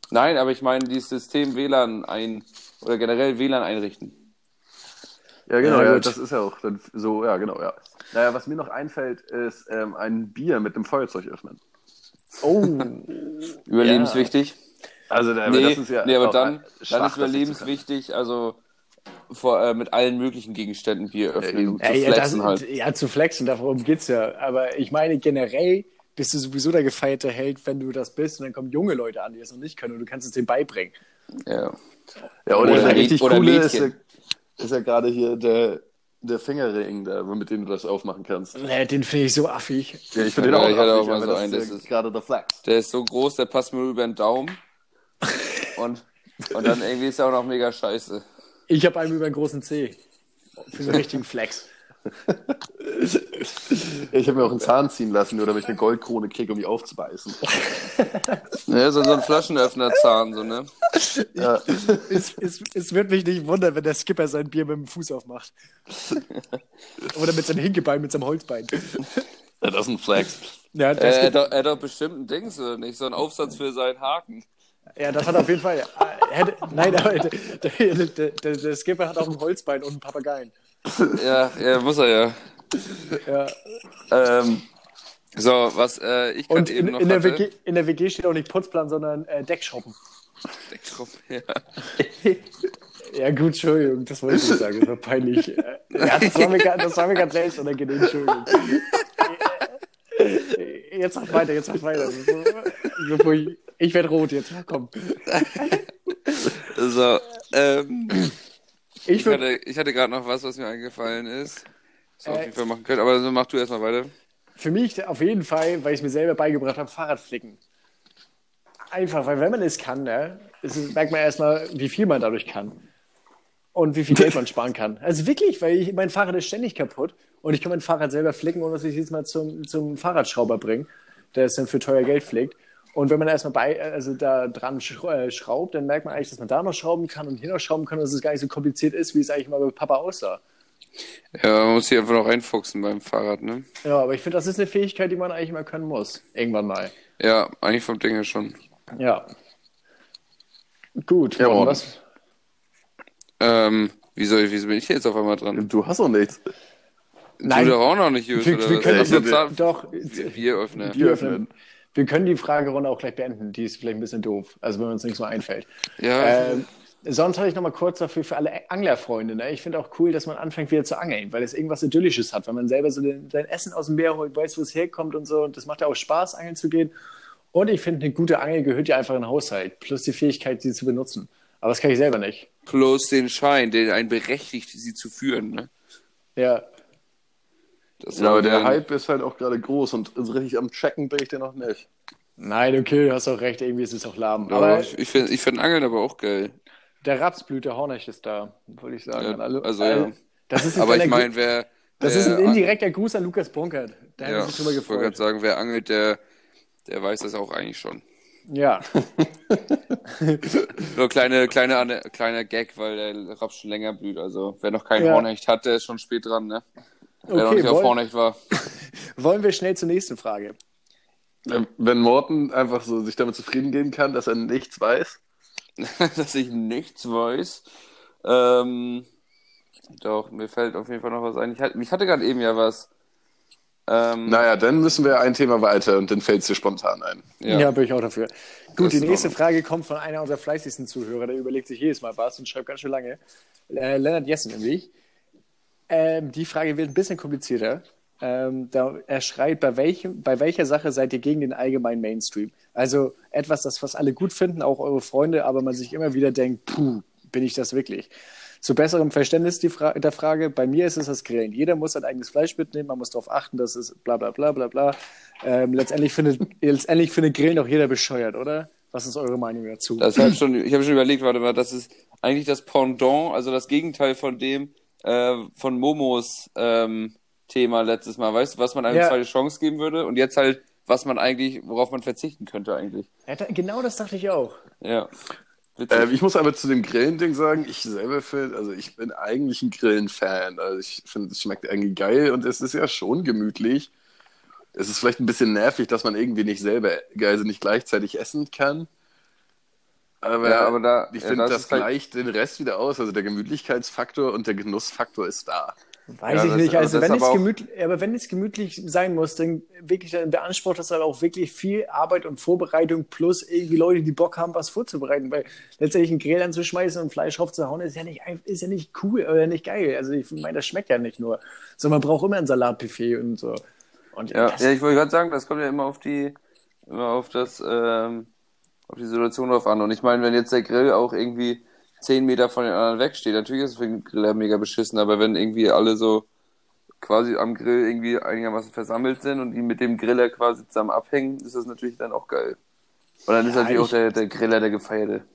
Nein, aber ich meine, dieses System WLAN ein oder generell WLAN einrichten. Ja, genau, Ja, ja, das ist ja auch dann so, ja, genau, ja. Naja, was mir noch einfällt, ist ähm, ein Bier mit einem Feuerzeug öffnen. Oh, Überlebenswichtig. Also, da, Nee, das ist ja nee, aber dann, schwach, dann das ist überlebenswichtig, also vor, äh, mit allen möglichen Gegenständen Bier öffnen, Ja, zu ja, das, flexen halt. ja, zu flexen, darum geht's ja. Aber ich meine, generell bist du sowieso der gefeierte Held, wenn du das bist. Und dann kommen junge Leute an, die es noch nicht können und du kannst es denen beibringen. Ja. Ja, oder, Oder richtig oder coole ist ja, ist ja gerade hier der, der Fingerring, da, mit dem du das aufmachen kannst. Nee, den finde ich so affig. Ja, ich finde Ja, den auch ich hatte auch affig, mal so das einen, ist das ja ist- gerade der Flex. Der ist so groß, der passt mir über den Daumen. <laughs> Und, und dann irgendwie ist er auch noch mega scheiße. Ich habe einen über einen großen C. Für einen richtigen Flex. Ich habe mir auch einen Zahn ziehen lassen, nur damit ich eine Goldkrone kriege, um die aufzubeißen. <laughs> Ja, so, so ein Flaschenöffnerzahn, so, ne? Ja. es, es, es wird mich nicht wundern, wenn der Skipper sein Bier mit dem Fuß aufmacht. Oder mit seinem Hinkebein, mit seinem Holzbein. ja, das ist ein Flex. Ja, Äh, das, er, hat doch, er hat doch bestimmt ein Ding, so nicht? So ein Aufsatz für seinen Haken. ja, das hat auf jeden Fall. äh, Hätte, nein, aber der, der, der, der, der Skipper hat auch ein Holzbein und einen Papageien. Ja, ja, muss er ja. Ja. Ähm, so, was äh, ich gerade in, eben noch in, der. WG, in der WG steht auch nicht Putzplan, sondern äh, Deckschuppen. Ja. <laughs> Ja, gut, Entschuldigung, das wollte ich nicht sagen, das war peinlich. Äh, Ja, das war mir, das war mir ganz selbst unangenehm, Entschuldigung. Äh, Jetzt mach weiter, jetzt mach weiter. So- ich ich werde rot jetzt, komm. <laughs> So, ähm, Ich ich hatte, ich hatte gerade noch was, was mir eingefallen ist. Was wir auf Äh, jeden Fall machen können. Aber so mach du erstmal weiter. für mich auf jeden Fall, weil ich es mir selber beigebracht habe, Fahrradflicken. Einfach, weil wenn man es kann, ne, ist merkt man erstmal, wie viel man dadurch kann. Und wie viel Geld man sparen kann. Also wirklich, weil ich, mein Fahrrad ist ständig kaputt und ich kann mein Fahrrad selber flicken, ohne dass ich es jetzt mal zum, zum Fahrradschrauber bringe, der es dann für teuer Geld flickt. Und wenn man erstmal bei, also da dran äh, schraubt, dann merkt man eigentlich, dass man da noch schrauben kann und hier noch schrauben kann und dass es gar nicht so kompliziert ist, wie es eigentlich mal bei Papa aussah. Ja, man muss sich einfach noch reinfuchsen beim Fahrrad, ne? Ja, aber ich finde, das ist eine Fähigkeit, die man eigentlich mal können muss. Irgendwann mal. Ja, eigentlich vom Ding her schon. Ja. Gut, Ja, Mann. was? Ähm, wieso, wieso bin ich jetzt auf einmal dran? Du hast doch nichts. Nein. Du doch auch noch nicht, Jus, Wir, oder wir können Ey, Ach so, wir- doch, Bieröffner. Bier öffnen. Wir können die Fragerunde auch gleich beenden. Die ist vielleicht ein bisschen doof, also wenn uns nicht so einfällt. Ja, Ähm, sonst habe ich noch mal kurz dafür für alle Anglerfreunde. Ne? Ich finde auch cool, dass man anfängt wieder zu angeln, weil es irgendwas Idyllisches hat, wenn man selber so den, sein Essen aus dem Meer holt, weiß, wo es herkommt und so. Und das macht ja auch Spaß, angeln zu gehen. Und ich finde, eine gute Angel gehört ja einfach in den Haushalt, plus die Fähigkeit, sie zu benutzen. Aber das kann ich selber nicht. plus den Schein, den einen berechtigt, sie zu führen, ne? Ja, Das Ja, aber der Hype ist halt auch gerade groß und so richtig am Checken bin ich den noch nicht. nein, okay, du hast auch recht, irgendwie ist es auch lahm. Ja, Aber ich, ich finde ich find Angeln aber auch geil. Der Rapsblüt, der Hornecht ist da, wollte ich sagen. Ja, also, äh, ja. Das ist ein Aber ich meine, wer. Das ist ein indirekter Gruß an Lukas Bonkert. Da Ja, wir sich drüber ich wollte gerade gefreut. sagen, wer angelt, der, der weiß das auch eigentlich schon. Ja, <laughs> Nur kleine, kleine, kleiner Gag, weil der Raps schon länger blüht. Also, wer noch keinen Ja. Hornecht hat, der ist schon spät dran, ne? Noch Okay, nicht auf wollen- Hornecht war. <laughs> wollen wir schnell zur nächsten Frage. Wenn Morten einfach so sich damit zufrieden geben kann, dass er nichts weiß. <laughs> dass ich nichts weiß. Ähm, doch, mir fällt auf jeden Fall noch was ein. Ich, hatte- mich hatte gerade eben ja was. Ähm, Naja, dann müssen wir ein Thema weiter und dann fällt es dir spontan ein. Ja, ja. bin ich auch dafür. Gut, Das die nächste. Frage kommt von einer unserer fleißigsten Zuhörer, der überlegt sich jedes Mal was und schreibt ganz schön lange. Äh, Lennart Jessen nämlich. Ähm, die Frage wird ein bisschen komplizierter. Ähm, da, er schreibt, bei, welchem, bei welcher Sache seid ihr gegen den allgemeinen Mainstream? Also etwas, das fast alle gut finden, auch eure Freunde, aber man sich immer wieder denkt, puh, bin ich das wirklich? Zu besserem Verständnis Fra der Frage, bei mir ist es das Grillen. Jeder muss sein eigenes Fleisch mitnehmen, man muss darauf achten, dass es bla bla bla bla bla. Ähm, letztendlich, findet, <laughs> letztendlich findet Grillen auch jeder bescheuert, oder? Was ist eure Meinung dazu? Das hab schon, ich habe schon überlegt, warte mal, das ist eigentlich das Pendant, also das Gegenteil von dem, äh, von Momos ähm, Thema letztes Mal. Weißt du, was man eine Ja. zweite Chance geben würde? Und jetzt halt, was man eigentlich, worauf man verzichten könnte eigentlich. Ja, da, genau das dachte ich auch. Ja. Äh, ich muss aber zu dem Grillen-Ding sagen, ich selber finde, also ich bin eigentlich ein Grillen-Fan. Also ich finde, es schmeckt irgendwie geil und es ist ja schon gemütlich. Es ist vielleicht ein bisschen nervig, dass man irgendwie nicht selber, also nicht gleichzeitig essen kann. Aber, Ja, aber da- ich ja, finde, das das, halt- gleicht den Rest wieder aus. Also der Gemütlichkeitsfaktor und der Genussfaktor ist da. Weiß Ja, ich das- nicht. aber Also wenn es auch- gemütlich, aber wenn es gemütlich sein muss, dann wirklich dann beansprucht das aber auch wirklich viel Arbeit und Vorbereitung plus irgendwie Leute, die Bock haben, was vorzubereiten. Weil letztendlich einen Grill anzuschmeißen und Fleisch raufzuhauen, ist ja nicht ist ja nicht cool oder nicht geil. Also ich meine, das schmeckt ja nicht nur, sondern man braucht immer ein Salatbuffet und so. Und Ja, das, ja, ich wollte gerade sagen, das kommt ja immer auf die, immer auf das, ähm, auf die Situation drauf an. Und ich meine, wenn jetzt der Grill auch irgendwie zehn Meter von den anderen wegsteht, natürlich ist es für den Griller mega beschissen, aber wenn irgendwie alle so quasi am Grill irgendwie einigermaßen versammelt sind und die mit dem Griller quasi zusammen abhängen, ist das natürlich dann auch geil. Und dann ist Ja, natürlich auch der, der Griller der Gefeierte.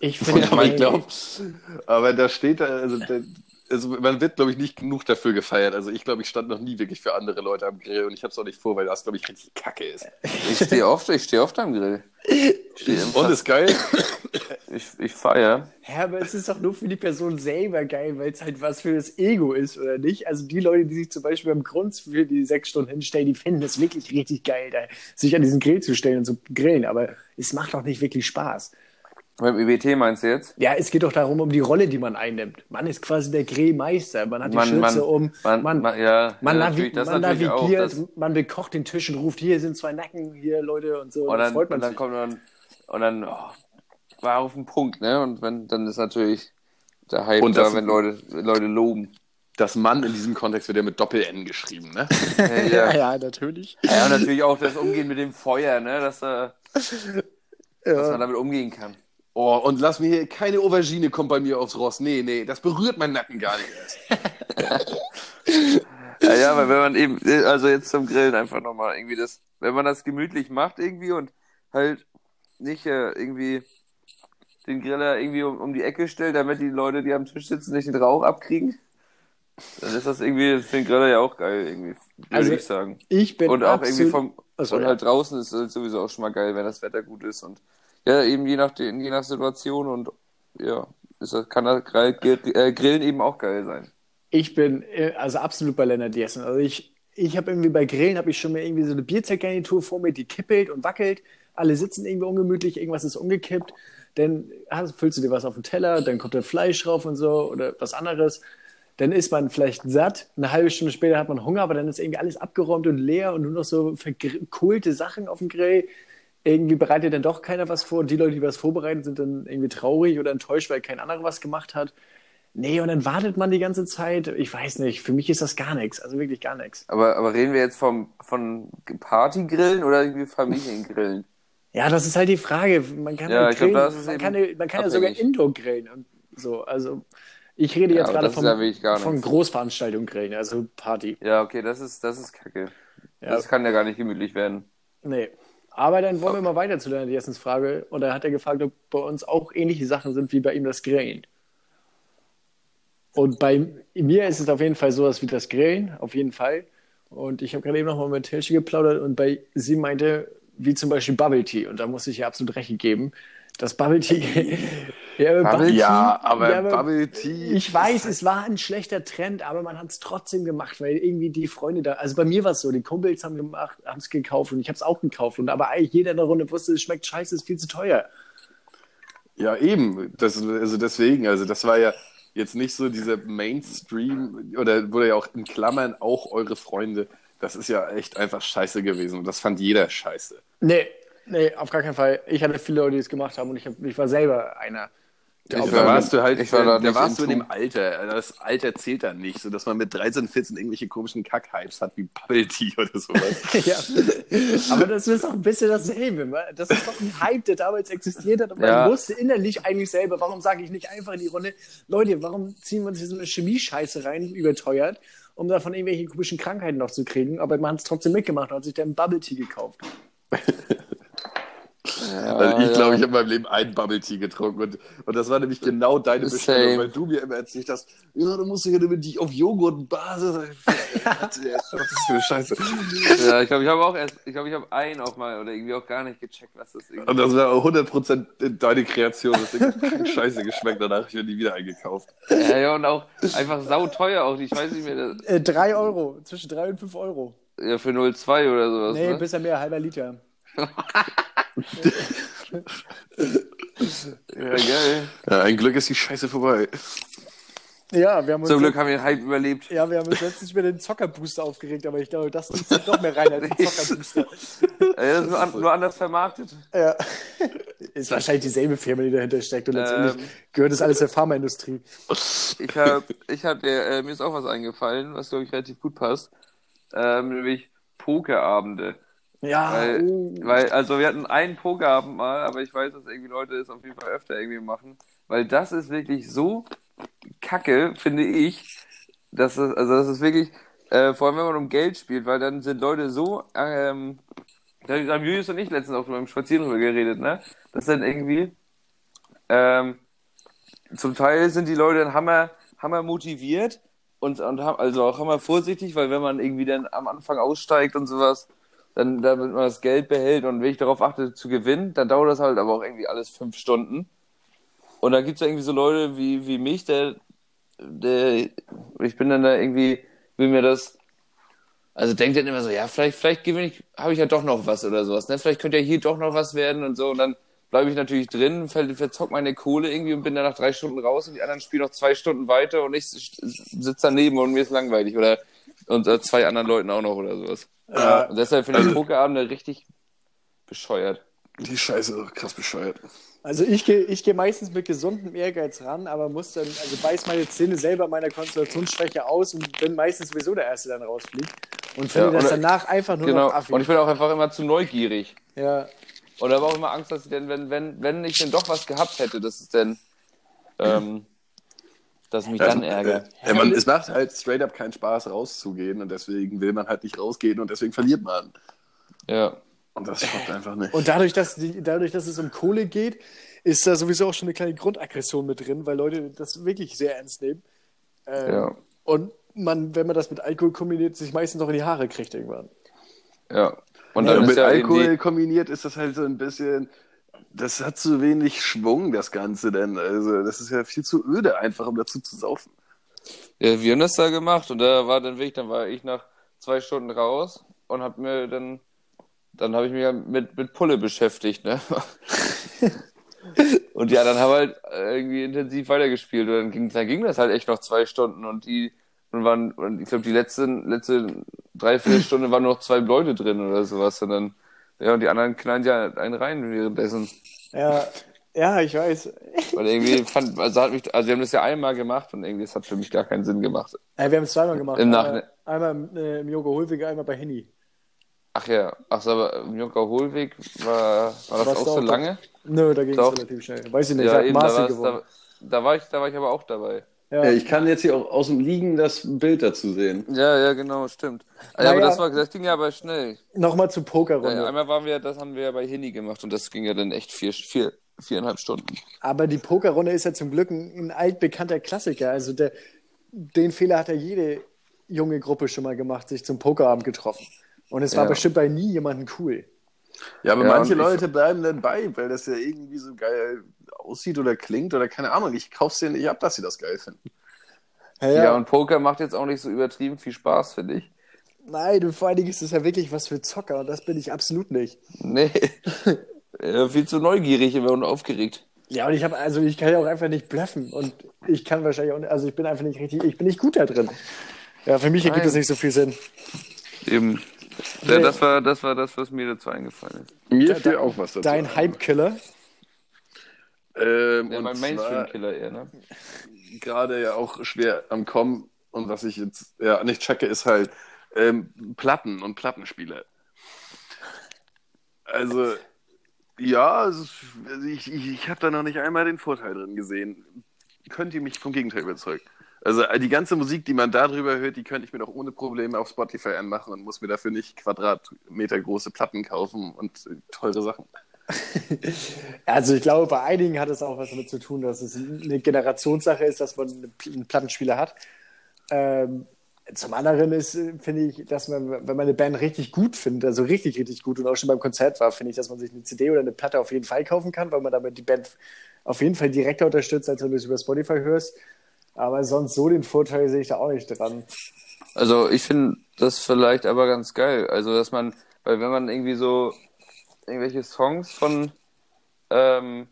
ich finde, Ja, aber ich glaube, aber da steht da, also, der, also man wird, glaube ich, nicht genug dafür gefeiert. Also ich glaube, ich stand noch nie wirklich für andere Leute am Grill und ich habe es auch nicht vor, weil das, glaube ich, richtig kacke ist. Ich stehe oft, ich stehe oft am Grill. Ich stehe im Und ist geil. ich, ich feiere. Ja, aber es ist doch nur für die Person selber geil, weil es halt was für das Ego ist, oder nicht? Also die Leute, die sich zum Beispiel beim Grunz für die sechs Stunden hinstellen, die finden es wirklich richtig geil, da, sich an diesen Grill zu stellen und zu grillen. Aber es macht doch nicht wirklich Spaß. Beim IBT meinst du jetzt? Ja, es geht doch darum, um die Rolle, die man einnimmt. Man ist quasi der Grillmeister. Man hat die Man- Schlitze man- um. man- Man, man- ja, man, ja, navi man natürlich auch, navigiert, das- man bekocht den Tisch und ruft, hier sind zwei Nacken, hier Leute und so. Und da dann, freut man und dann sich. kommt dann, und dann oh, war auf den Punkt, ne? Und wenn, dann ist natürlich der Hype Und da, wenn Leute, Leute loben. Das Mann in diesem Kontext wird ja mit Doppel-N geschrieben, ne? <laughs> Ja, ja. ja, natürlich. ja, und natürlich auch das Umgehen mit dem Feuer, ne? Dass, äh, dass man damit umgehen kann. Oh, und lass mir hier keine Aubergine kommt bei mir aufs Ross. Nee, nee, das berührt meinen Nacken gar nicht erst. <laughs> Ja, ja, weil wenn man eben, also jetzt zum Grillen einfach nochmal irgendwie das, wenn man das gemütlich macht irgendwie und halt nicht äh, irgendwie den Griller irgendwie um, um die Ecke stellt, damit die Leute, die am Tisch sitzen, nicht den Rauch abkriegen, dann ist das irgendwie für den Griller ja auch geil, irgendwie, würde Also, ich sagen. Ich bin Und auch irgendwie vom, Achso, und ja. halt draußen ist es sowieso auch schon mal geil, wenn das Wetter gut ist und ja, eben je nach, je nach Situation und ja, ist kann das äh, Grillen eben auch geil sein. Ich bin äh, also absolut bei Lennart Jessen. Also ich, ich habe irgendwie bei Grillen habe ich schon mal irgendwie so eine Bierzeltgarnitur vor mir, die kippelt und wackelt. Alle sitzen irgendwie ungemütlich, irgendwas ist umgekippt. Dann hast, füllst du dir was auf den Teller, dann kommt da Fleisch drauf und so oder was anderes. Dann ist man vielleicht satt. Eine halbe Stunde später hat man Hunger, aber dann ist irgendwie alles abgeräumt und leer und nur noch so verkohlte Sachen auf dem Grill. Irgendwie bereitet dann doch keiner was vor. Und die Leute, die was vorbereiten, sind dann irgendwie traurig oder enttäuscht, weil kein anderer was gemacht hat. Nee, und dann wartet man die ganze Zeit. Ich weiß nicht, für mich ist das gar nichts. Also wirklich gar nichts. Aber, aber reden wir jetzt vom, von Partygrillen oder irgendwie Familiengrillen? <laughs> Ja, das ist halt die Frage. Man kann Ja, glaub, grillen, ist man kann, man kann ja sogar. Indoor grillen und so. Also ich rede Ja, jetzt gerade vom, ja von. Großveranstaltungen grillen, also Party. Ja, okay, das ist, das ist kacke. Ja. Das kann ja gar nicht gemütlich werden. Nee. Aber dann wollen wir mal weiter zu deiner Essensfrage. Und da hat er gefragt, ob bei uns auch ähnliche Sachen sind wie bei ihm das Grillen. Und bei mir ist es auf jeden Fall sowas wie das Grillen, auf jeden Fall. Und ich habe gerade eben noch mal mit Hilsche geplaudert und bei sie meinte, wie zum Beispiel Bubble Tea. Und da muss ich ihr absolut recht geben. Das Bubble Tea. <laughs> ja, Bubble ja, aber, ja, aber Bubble Tea. Ich weiß, es war ein schlechter Trend, aber man hat es trotzdem gemacht, weil irgendwie die Freunde da. Also bei mir war es so, die Kumpels haben gemacht, haben es gekauft und ich habe es auch gekauft. Und aber eigentlich jeder in der Runde wusste, es schmeckt scheiße, ist viel zu teuer. Ja, eben. Das, also deswegen, also das war ja jetzt nicht so dieser Mainstream oder wurde ja auch in Klammern auch eure Freunde. Das ist ja echt einfach scheiße gewesen und das fand jeder scheiße. Nee, nee, auf gar keinen Fall. Ich hatte viele Leute, die es gemacht haben und ich, hab, ich war selber einer. Da warst du halt, ich war da, da warst du in dem Alter. Das Alter zählt dann nicht, so dass man mit 13, 14 irgendwelche komischen Kack-Hypes hat wie Bubble Tea <laughs> oder sowas. <laughs> ja. Aber das ist doch ein bisschen dasselbe. Das ist doch ein Hype, der damals existiert hat und man ja. wusste innerlich eigentlich selber, warum sage ich nicht einfach in die Runde, Leute, warum ziehen wir uns hier so eine Chemie-Scheiße rein, überteuert, um davon irgendwelche komischen Krankheiten noch zu kriegen, aber man hat es trotzdem mitgemacht und hat sich dann Bubble Tea gekauft. <laughs> Ja, also ich glaube, ja. ich habe in meinem Leben einen Bubble Tea getrunken und, und das war nämlich genau deine Bestellung, weil du mir immer erzählt hast, ja, du musst ja dich auf Joghurtbasis. <laughs> Was ist für eine Scheiße. Ja, ich glaube, ich habe auch erst, ich glaube, ich habe einen auch mal oder irgendwie auch gar nicht gecheckt, was das ist. Und das war 100% deine Kreation. Das hat Scheiße geschmeckt, danach habe ich mir die wieder eingekauft. Ja, ja, und auch einfach sauteuer auch. Ich weiß nicht mehr. Das... Äh, drei Euro, zwischen drei und fünf Euro. Ja, für 0,2 oder sowas. Nee, ne? bisher mehr, halber Liter ja, geil. Ja, ein Glück ist die Scheiße vorbei. Ja, wir haben uns Zum Glück haben wir den Hype überlebt. Ja, wir haben uns letztens über den Zockerbooster aufgeregt, aber ich glaube, das zieht sich doch mehr rein als den Zockerbooster. ja, das ist nur, an, nur, anders vermarktet. Ja. <laughs> Ist wahrscheinlich dieselbe Firma, die dahinter steckt und letztendlich ähm, gehört das alles der Pharmaindustrie. Ich habe, ich hab, äh, mir ist auch was eingefallen, was glaube ich relativ gut passt, ähm, nämlich Pokerabende. Ja. Weil, uh. weil, also wir hatten einen Pokerabend mal, aber ich weiß, dass irgendwie Leute es auf jeden Fall öfter irgendwie machen. Weil das ist wirklich so kacke, finde ich. Dass es, also das ist wirklich, äh, vor allem wenn man um Geld spielt, weil dann sind Leute so, ähm, da haben Julius und ich letztens auch beim Spazieren drüber geredet, ne? Das dann irgendwie, ähm, zum Teil sind die Leute dann hammer, hammer motiviert und, und haben, also auch hammer vorsichtig, weil wenn man irgendwie dann am Anfang aussteigt und sowas, dann, damit man das Geld behält und wenn ich darauf achte zu gewinnen, dann dauert das halt aber auch irgendwie alles fünf Stunden. Und dann gibt es irgendwie so Leute wie, wie mich, der, der, ich bin dann da irgendwie, will mir das, also denkt dann immer so, ja, vielleicht, vielleicht gewinne ich, habe ich ja doch noch was oder sowas, ne? Vielleicht könnte ja hier doch noch was werden und so und dann bleibe ich natürlich drin, ver, verzock meine Kohle irgendwie und bin dann nach drei Stunden raus und die anderen spielen noch zwei Stunden weiter und ich sitze daneben und mir ist langweilig oder und äh, zwei anderen Leuten auch noch oder sowas. Ja. Und deshalb finde ich also, Pokerabende richtig bescheuert. Die Scheiße, krass bescheuert. Also ich gehe ich geh meistens mit gesundem Ehrgeiz ran, aber muss dann, also beiß meine Zähne selber meiner Konzentrationsschwäche aus und bin meistens sowieso der Erste, der dann rausfliegt. Und finde ja, das danach einfach nur genau. noch affig. Und ich bin auch einfach immer zu neugierig. Ja. Und da habe auch immer Angst, dass ich denn, wenn, wenn, wenn ich denn doch was gehabt hätte, dass es denn ähm, dass mich also, dann ärgert. Äh, man, es macht halt straight up keinen Spaß, rauszugehen und deswegen will man halt nicht rausgehen und deswegen verliert man. Ja. Und das schafft einfach nicht. Und dadurch dass, die, dadurch, dass es um Kohle geht, ist da sowieso auch schon eine kleine Grundaggression mit drin, weil Leute das wirklich sehr ernst nehmen. Ähm, ja. Und man, wenn man das mit Alkohol kombiniert, sich meistens noch in die Haare kriegt irgendwann. Ja. Und dann ja, mit ja Alkohol kombiniert ist das halt so ein bisschen, das hat zu wenig Schwung, das Ganze denn. Also, das ist ja viel zu öde, einfach um dazu zu saufen. Ja, wir haben das da gemacht und da war dann wirklich, dann war ich nach zwei Stunden raus und hab mir dann, dann habe ich mich mit, mit Pulle beschäftigt, ne? <laughs> und ja, dann haben wir halt irgendwie intensiv weitergespielt und dann ging, dann ging das halt echt noch zwei Stunden und die, und waren, und ich glaube, die letzten, letzte drei, vier Stunden waren noch zwei Leute drin oder sowas und dann, ja, und die anderen knallen ja einen rein währenddessen. Ja, ja, ich weiß. Weil irgendwie fand, also hat mich, also wir haben das ja einmal gemacht und irgendwie, es hat für mich gar keinen Sinn gemacht. Ja, wir haben es zweimal gemacht. Im Nachhinein. Einmal, einmal äh, im Yoga Holweg, einmal bei Henny. Ach ja, ach so, aber im Yoga Holweg war, war das auch so lange? Nö, da ging es relativ schnell. Weiß ich nicht, ja, ich eben, da, da, da, war ich, da war ich aber auch dabei. Ja. ich kann jetzt hier auch aus dem Liegen das Bild dazu sehen. Ja, ja, genau, stimmt. Ja, aber das, war, das ging ja aber schnell. Nochmal zur Pokerrunde. Ja, einmal waren wir, das haben wir ja bei Hini gemacht und das ging ja dann echt vier, vier, viereinhalb Stunden. Aber die Pokerrunde ist ja zum Glück ein, ein altbekannter Klassiker. Also der, den Fehler hat ja jede junge Gruppe schon mal gemacht, sich zum Pokerabend getroffen. Und es war ja. bestimmt bei nie jemandem cool. Ja, aber ja, manche Leute ich... bleiben dann bei, weil das ja irgendwie so geil aussieht oder klingt oder keine Ahnung. Ich kauf's denen nicht ab, dass sie das geil finden. Ja, ja. ja, und Poker macht jetzt auch nicht so übertrieben viel Spaß, finde ich. Nein, und vor allen Dingen ist es ja wirklich was für Zocker und das bin ich absolut nicht. Nee. <laughs> ja, viel zu neugierig und aufgeregt. Ja, und ich habe, also ich kann ja auch einfach nicht bluffen und ich kann wahrscheinlich auch, also ich bin einfach nicht richtig, ich bin nicht gut da drin. Ja, für mich ergibt das nicht so viel Sinn. Eben. Ja, das war, das war das, was mir dazu eingefallen ist. Mir fiel auch was dazu. Dein Hype-Killer? Ähm, ja, mein Mainstream-Killer eher, ne? Gerade ja auch schwer am Kommen und was ich jetzt ja nicht checke, ist halt ähm, Platten und Plattenspiele. Also, ja, also ich, ich, ich habe da noch nicht einmal den Vorteil drin gesehen. Könnt ihr mich vom Gegenteil überzeugen? Also die ganze Musik, die man darüber hört, die könnte ich mir doch ohne Probleme auf Spotify anmachen und muss mir dafür nicht Quadratmeter große Platten kaufen und teure Sachen. <laughs> Also ich glaube, bei einigen hat es auch was damit zu tun, dass es eine Generationssache ist, dass man einen Plattenspieler hat. Ähm, zum anderen ist, finde ich, dass man, wenn man eine Band richtig gut findet, also richtig, richtig gut und auch schon beim Konzert war, finde ich, dass man sich eine CD oder eine Platte auf jeden Fall kaufen kann, weil man damit die Band auf jeden Fall direkter unterstützt, als wenn du es über Spotify hörst. Aber sonst so den Vorteil sehe ich da auch nicht dran. Also ich finde das vielleicht aber ganz geil. Also dass man, weil wenn man irgendwie so irgendwelche Songs von, ähm,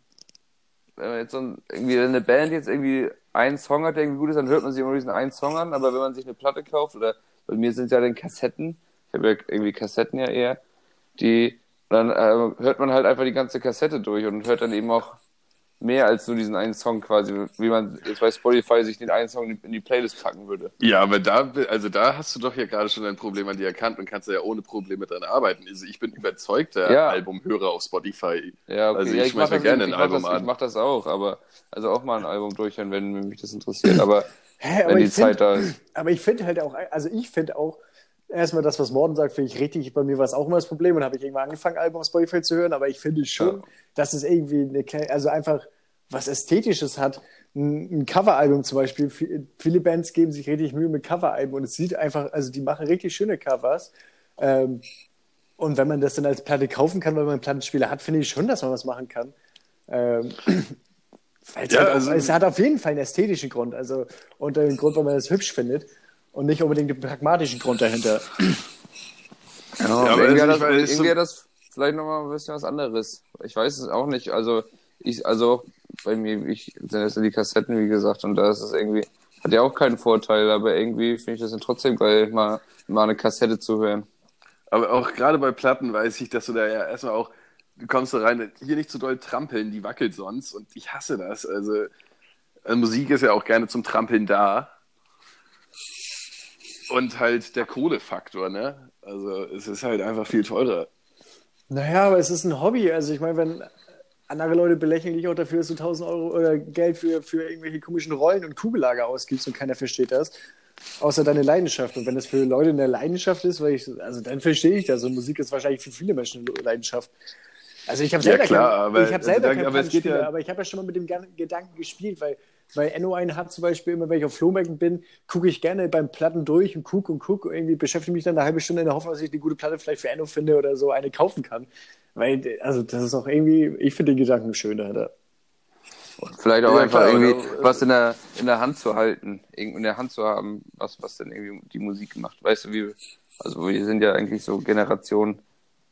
wenn man jetzt so ein, irgendwie eine Band jetzt irgendwie einen Song hat, der irgendwie gut ist, dann hört man sich immer diesen einen Song an. Aber wenn man sich eine Platte kauft oder bei mir sind ja dann Kassetten, ich habe ja irgendwie Kassetten ja eher, die dann äh, hört man halt einfach die ganze Kassette durch und hört dann eben auch mehr als nur diesen einen Song quasi, wie man jetzt bei Spotify sich den einen Song in die Playlist packen würde. Ja, aber da, also da hast du doch ja gerade schon ein Problem an dir erkannt und kannst ja ohne Probleme dran arbeiten. Also ich bin überzeugter ja. Albumhörer auf Spotify. Ja, okay. Also ich, ja, ich mache mir gerne ein Album das, an. Ich mache das auch, aber also auch mal ein Album durchhören, wenn mich das interessiert. Aber, Hä, aber wenn die Zeit find, da ist. Aber ich finde halt auch, also ich finde auch, erstmal das, was Morden sagt, finde ich richtig. Bei mir war es auch immer das Problem und habe ich irgendwann angefangen, Album auf Spotify zu hören, aber ich finde schon, ja. dass es irgendwie eine, also einfach was Ästhetisches hat. Ein, ein Coveralbum zum Beispiel. Viele Bands geben sich richtig Mühe mit Coveralben und es sieht einfach, also die machen richtig schöne Covers. Ähm, und wenn man das dann als Platte kaufen kann, weil man einen Plattenspieler hat, finde ich schon, dass man was machen kann. Ähm, <clears throat> ja, halt also, es hat auf jeden Fall einen ästhetischen Grund, also und einen Grund, warum man das hübsch findet und nicht unbedingt den pragmatischen Grund dahinter. <clears throat> Ja, aber irgendwie, also, das, irgendwie so... das vielleicht nochmal ein bisschen was anderes. Ich weiß es auch nicht. Also ich, also bei mir, ich sind das die Kassetten, wie gesagt, und da ist es irgendwie, hat ja auch keinen Vorteil, aber irgendwie finde ich das dann trotzdem geil, mal, mal eine Kassette zu hören. Aber auch gerade bei Platten weiß ich, dass du da ja erstmal auch, du kommst da rein, hier nicht zu doll trampeln, die wackelt sonst und ich hasse das. Also, also Musik ist ja auch gerne zum Trampeln da. Und halt der Kohlefaktor, ne? Also es ist halt einfach viel teurer. Naja, aber es ist ein Hobby. Also ich meine, wenn andere Leute belächeln dich auch dafür, dass du 1000 Euro oder Geld für, für irgendwelche komischen Rollen und Kugellager ausgibst und keiner versteht das. Außer deine Leidenschaft. Und wenn das für Leute eine Leidenschaft ist, weil ich, also dann verstehe ich das. Und Musik ist wahrscheinlich für viele Menschen eine Leidenschaft. Also ich habe selber, ja, klar, kein, aber, ich hab selber also, keinen aber, ja... aber ich habe ja schon mal mit dem Gedanken gespielt, weil bei NO1 hat zum Beispiel immer, wenn ich auf Flohmärkten bin, gucke ich gerne beim Platten durch und gucke und gucke. Irgendwie beschäftige mich dann eine halbe Stunde in der Hoffnung, dass ich eine gute Platte vielleicht für Enno finde oder so eine kaufen kann. Weil, also das ist auch irgendwie, ich finde den Gedanken schön dahinter. Vielleicht auch ja, einfach klar, irgendwie oder, was in der, in der Hand zu halten, in der Hand zu haben, was, was denn irgendwie die Musik macht. Weißt du, wie, also wir sind ja eigentlich so Generation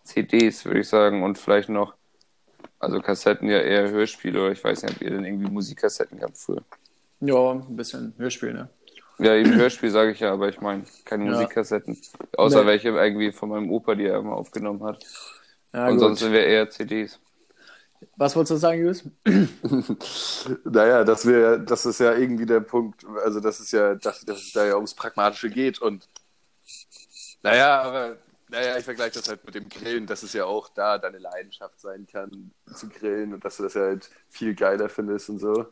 CDs, würde ich sagen, und vielleicht noch also Kassetten ja eher Hörspiele oder ich weiß nicht, ob ihr denn irgendwie Musikkassetten gehabt früher. Ja, ein bisschen Hörspiel, ne? Ja, eben Hörspiel sage ich ja, aber ich meine keine ja. Musikkassetten. Außer nee. welche irgendwie von meinem Opa, die er immer aufgenommen hat. Ja, Und gut. sonst sind wir eher CDs. Was wolltest du sagen, Julius? <laughs> naja, dass wir, das ist ja irgendwie der Punkt, also das ist ja, dass, dass es da ja ums Pragmatische geht und naja, aber naja, ich vergleiche das halt mit dem Grillen, dass es ja auch da deine Leidenschaft sein kann, zu grillen und dass du das halt viel geiler findest und so.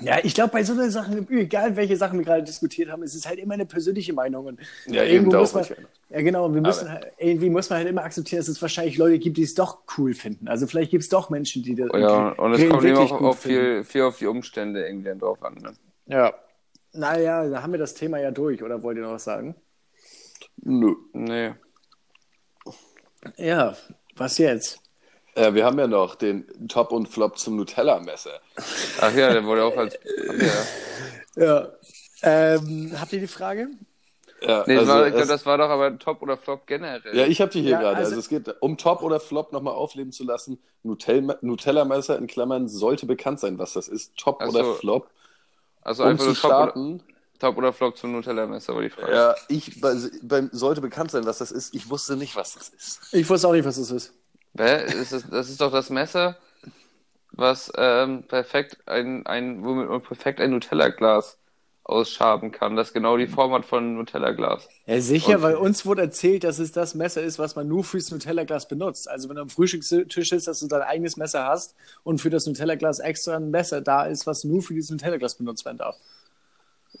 Ja, ich glaube, bei so einer Sachen, egal welche Sachen wir gerade diskutiert haben, ist es halt immer eine persönliche Meinung. Und Ja, irgendwo eben, muss man, ja genau, wir müssen halt, irgendwie muss man halt immer akzeptieren, dass es wahrscheinlich Leute gibt, die es doch cool finden. Also vielleicht gibt es doch Menschen, die das Ja, und es kommt eben auch finden. viel, viel auf die Umstände irgendwie dann drauf an. Ne? Ja. Naja, da haben wir das Thema ja durch, oder wollt ihr noch was sagen? Nö. Nee. Ja, was jetzt? Äh, wir haben ja noch den Top und Flop zum Nutella-Messer. Ach ja, der wurde auch als. Ja. Ja. Ähm, habt ihr die Frage? Ja, Nee, das also war, ich es- glaube, das war doch aber Top oder Flop generell. Ja, ich habe die hier Ja, gerade. also- Also, es geht um Top oder Flop nochmal aufleben zu lassen. Nutella- Nutella-Messer in Klammern sollte bekannt sein, was das ist. Top Ach oder so. Flop. also Um einfach zu nur Top starten. Top oder Flop zum Nutella-Messer, war die Frage. Ja, ich bei, beim, sollte bekannt sein, was das ist. Ich wusste nicht, was das ist. Ich wusste auch nicht, was das ist. Hä? Ist das, das ist doch das Messer, was ähm, perfekt ein, ein, womit man perfekt ein Nutella-Glas ausschaben kann, das genau die Form hat von Nutella-Glas. Ja, sicher, Okay. weil uns wurde erzählt, dass es das Messer ist, was man nur fürs Nutella-Glas benutzt. Also wenn du am Frühstückstisch sitzt, dass du dein eigenes Messer hast und für das Nutella-Glas extra ein Messer da ist, was nur für dieses Nutella-Glas benutzt werden darf.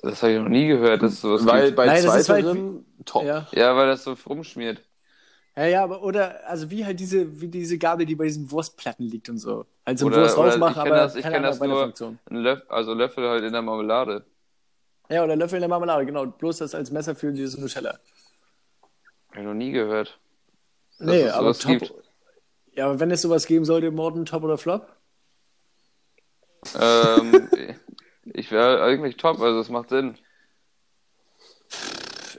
Das habe ich noch nie gehört, dass sowas Weil gibt. bei Nein, das ist halt Top. Ja. Ja, weil das so rumschmiert. Ja, ja, aber oder, also wie halt diese, wie diese Gabel, die bei diesen Wurstplatten liegt und so. Also Oder- Wurst rausmachen, aber das- ich keine kenn andere das nur- Löffel, also Löffel halt in der Marmelade. Ja, oder Löffel in der Marmelade, genau. Bloß das als Messer für dieses Nutella. Habe ich noch nie gehört. dass Nee, es aber sowas top. gibt. Ja, aber wenn es sowas geben sollte, Morten, Top oder Flop? ähm, <laughs> ich wäre eigentlich top, also es macht Sinn.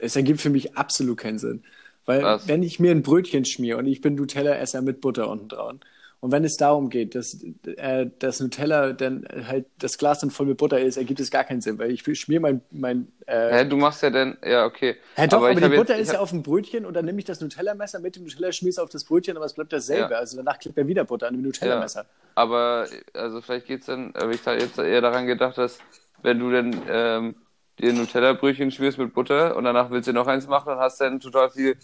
Es ergibt für mich absolut keinen Sinn. Weil Was? wenn ich mir ein Brötchen schmier und ich bin Nutella-Esser mit Butter unten dran und wenn es darum geht, dass äh, das Nutella dann halt das Glas dann voll mit Butter ist, ergibt es gar keinen Sinn, weil ich schmier mein, mein äh, Hä, du machst ja dann, ja, okay. Hä, doch, aber, ich die jetzt- Butter ich ist ja hab- auf dem Brötchen und dann nehme ich das Nutella-Messer mit dem Nutella, schmier's auf das Brötchen, aber es bleibt dasselbe. Ja. Also danach klebt ja wieder Butter an dem Nutella-Messer. Aber, also vielleicht geht's dann, habe ich da jetzt eher daran gedacht, dass wenn du dann ähm, dir Nutella-Brötchen schmierst mit Butter und danach willst du noch eins machen, dann hast du dann total viel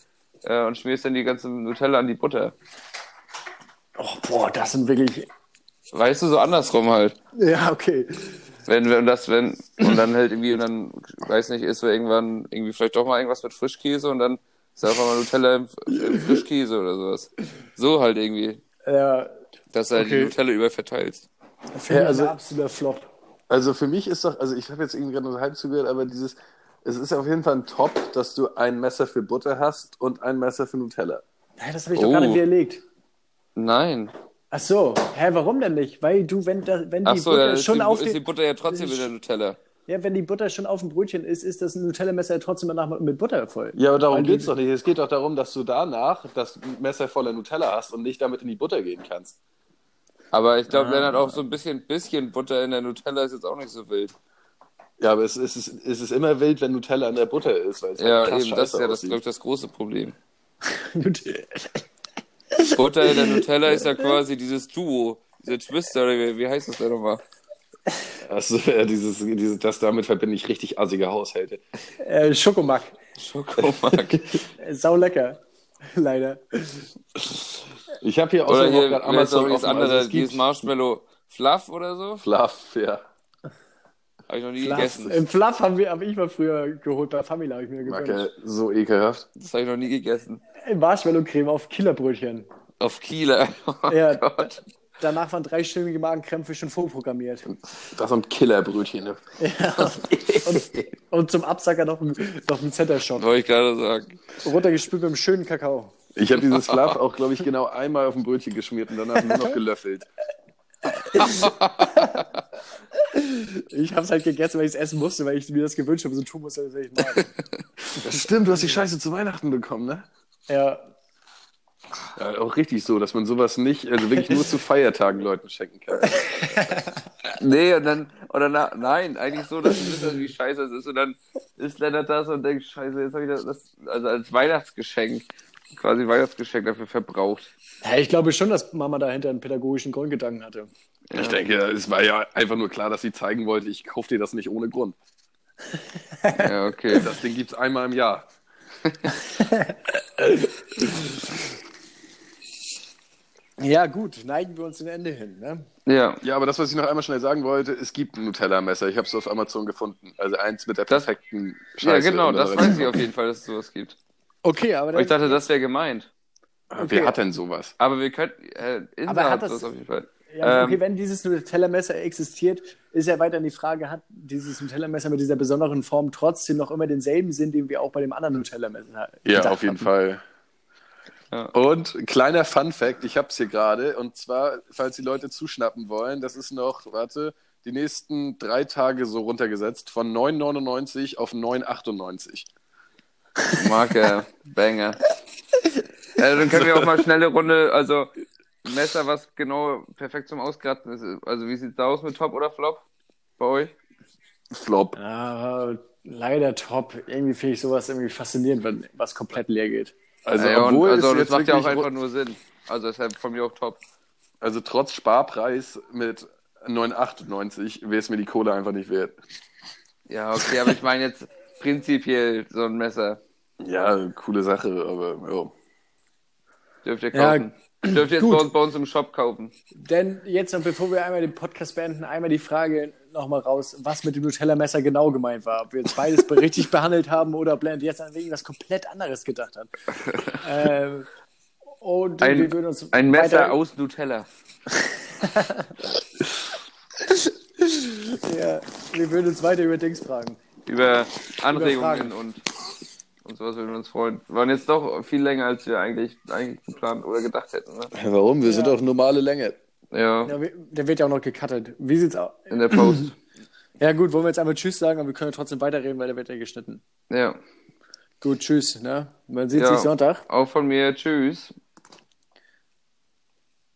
äh, und schmierst dann die ganze Nutella an die Butter. Oh, boah, das sind wirklich. Weißt du, so andersrum halt. Ja, okay. Wenn, wenn das, wenn, und dann halt irgendwie, und dann, weiß nicht, ist wir irgendwann irgendwie vielleicht doch mal irgendwas mit Frischkäse und dann ist einfach mal Nutella im, im Frischkäse oder sowas. So halt irgendwie, Ja, dass du halt Okay. die Nutella über verteilst. für Ja, also- absoluter Flop. Also für mich ist doch, also ich habe jetzt irgendwie gerade nur halb zugehört, aber dieses, es ist auf jeden Fall ein Top, dass du ein Messer für Butter hast und ein Messer für Nutella. Ja, das habe ich doch Oh. gerade widerlegt. Nein. Ach so, hä, warum denn nicht? Weil du, wenn, da, wenn die so, Butter ja, schon die, auf ist die dem, Butter ja trotzdem in der Nutella. ja, wenn die Butter schon auf dem Brötchen ist, ist das Nutella-Messer ja trotzdem danach mit Butter voll. Ja, aber darum Weil du- geht's doch nicht. Es geht doch darum, dass du danach das Messer voller Nutella hast und nicht damit in die Butter gehen kannst. Aber ich glaube, Lennart, auch so ein bisschen, bisschen Butter in der Nutella ist jetzt auch nicht so wild. Ja, aber es, es, ist, es ist immer wild, wenn Nutella in der Butter ist, weil es Ja, halt eben, das ist ja das, aussieht. glaub ich, das große Problem. <laughs> <laughs> In der Nutella <laughs> ist ja quasi dieses Duo, diese Twister, wie, wie heißt das denn nochmal? Also, ja, dieses, dieses, das damit verbinde ich richtig assige Haushalte. äh, Schokomack. Schokomark. Äh, <laughs> Sau lecker. Leider. Ich habe hier Oder außerdem hier, auch gerade Amazon dieses offen, andere, also es dieses gibt Marshmallow Fluff oder so? Fluff, ja. Habe ich noch nie Fluff. gegessen. Im Fluff haben wir, habe ich mal früher geholt, bei Famila habe ich mir gewünscht. Macke, so ekelhaft. Das habe ich noch nie gegessen. Marshmallow-Creme auf Killerbrötchen. Auf Kieler. <laughs> Oh Ja. Gott. Danach waren dreistündige Magenkrämpfe schon vorprogrammiert. Das sind Killerbrötchen. Ne? <laughs> Und, und zum Absacker noch ein, noch ein Center-Shot. Wollte ich gerade sagen. Runtergespült mit einem schönen Kakao. Ich habe dieses Fluff <laughs> auch, glaube ich, genau einmal auf dem Brötchen geschmiert und danach nur noch gelöffelt. <laughs> Ich habe es halt gegessen, weil ich es essen musste, weil ich mir das gewünscht habe, so tun musste, als ich mag. Das stimmt, du hast die Scheiße zu Weihnachten bekommen, ne? Ja, Ja, auch richtig so, dass man sowas nicht, also wirklich nur zu Feiertagen Leuten schenken kann. <laughs> Nee, und dann, oder na, nein, eigentlich so, dass du wisst, wie scheiße es ist. Und dann ist Lennart das und denkt, scheiße, jetzt habe ich das, das, also als Weihnachtsgeschenk, quasi Weihnachtsgeschenk dafür verbraucht. Ja, ich glaube schon, dass Mama dahinter einen pädagogischen Grundgedanken hatte. Ich denke, es war ja einfach nur klar, dass sie zeigen wollte, ich kaufe dir das nicht ohne Grund. <laughs> Ja, okay. Das Ding gibt's einmal im Jahr. <laughs> Ja, gut, neigen wir uns dem Ende hin. Ne? Ja. Ja, aber das, was ich noch einmal schnell sagen wollte, es gibt ein Nutella-Messer. Ich habe es auf Amazon gefunden. Also eins mit der Das- perfekten Ja, Scheiße. genau, in das weiß ich auf jeden Fall, dass es sowas gibt. Okay, aber Aber dann, ich dachte, das wäre gemeint. Wer Okay. hat denn sowas? Aber wir könnten, äh, Aber hat hat das- das auf jeden Fall. Ja, okay, ähm, wenn dieses Nutella-Messer existiert, ist ja weiterhin die Frage, hat dieses Nutella-Messer mit dieser besonderen Form trotzdem noch immer denselben Sinn, den wir auch bei dem anderen Nutella-Messer Ja, auf jeden hatten? Fall. Ja. Und ein kleiner Fun-Fact, ich habe es hier gerade, und zwar, falls die Leute zuschnappen wollen, das ist noch, warte, die nächsten drei Tage so runtergesetzt, von 9,99 auf 9,98. Marke, Banger. <laughs> äh, dann können wir auch mal schnelle Runde, also Messer, was genau perfekt zum Auskratzen ist. Also wie sieht's da aus mit Top oder Flop bei euch? Flop. Ja, leider top. Irgendwie finde ich sowas irgendwie faszinierend, wenn was komplett leer geht. Also, ja, und, obwohl also es das jetzt macht ja auch einfach nur Sinn. Also deshalb von mir auch Top. Also trotz Sparpreis mit 9,98 wäre es mir die Kohle einfach nicht wert. Ja, okay, aber ich meine jetzt prinzipiell so ein Messer. Ja, coole Sache, aber ja. Dürft ihr Ja, kaufen. Dürft ihr jetzt bei uns, bei uns im Shop kaufen. Denn jetzt noch, bevor wir einmal den Podcast beenden, einmal die Frage nochmal raus, was mit dem Nutella-Messer genau gemeint war. Ob wir jetzt beides richtig <laughs> behandelt haben oder ob Blend jetzt an irgendwas komplett anderes gedacht hat. ähm, und Ein- wir würden uns Ein Messer weiter- aus Nutella. <laughs> Ja, wir würden uns weiter über Dings fragen. Über. Anregungen und, und sowas würden wir uns freuen. Wir waren jetzt doch viel länger, als wir eigentlich, eigentlich geplant oder gedacht hätten. Ne? Warum? Wir sind doch normale Länge. Ja, Ja, der wird ja auch noch gecuttet. Wie sieht's aus? in der Post. <clears throat> Ja gut, wollen wir jetzt einmal Tschüss sagen, aber wir können trotzdem weiterreden, weil der wird ja geschnitten. ja. Gut, Tschüss. Ne? Man sieht Ja. sich Sonntag. Auch von mir. Tschüss.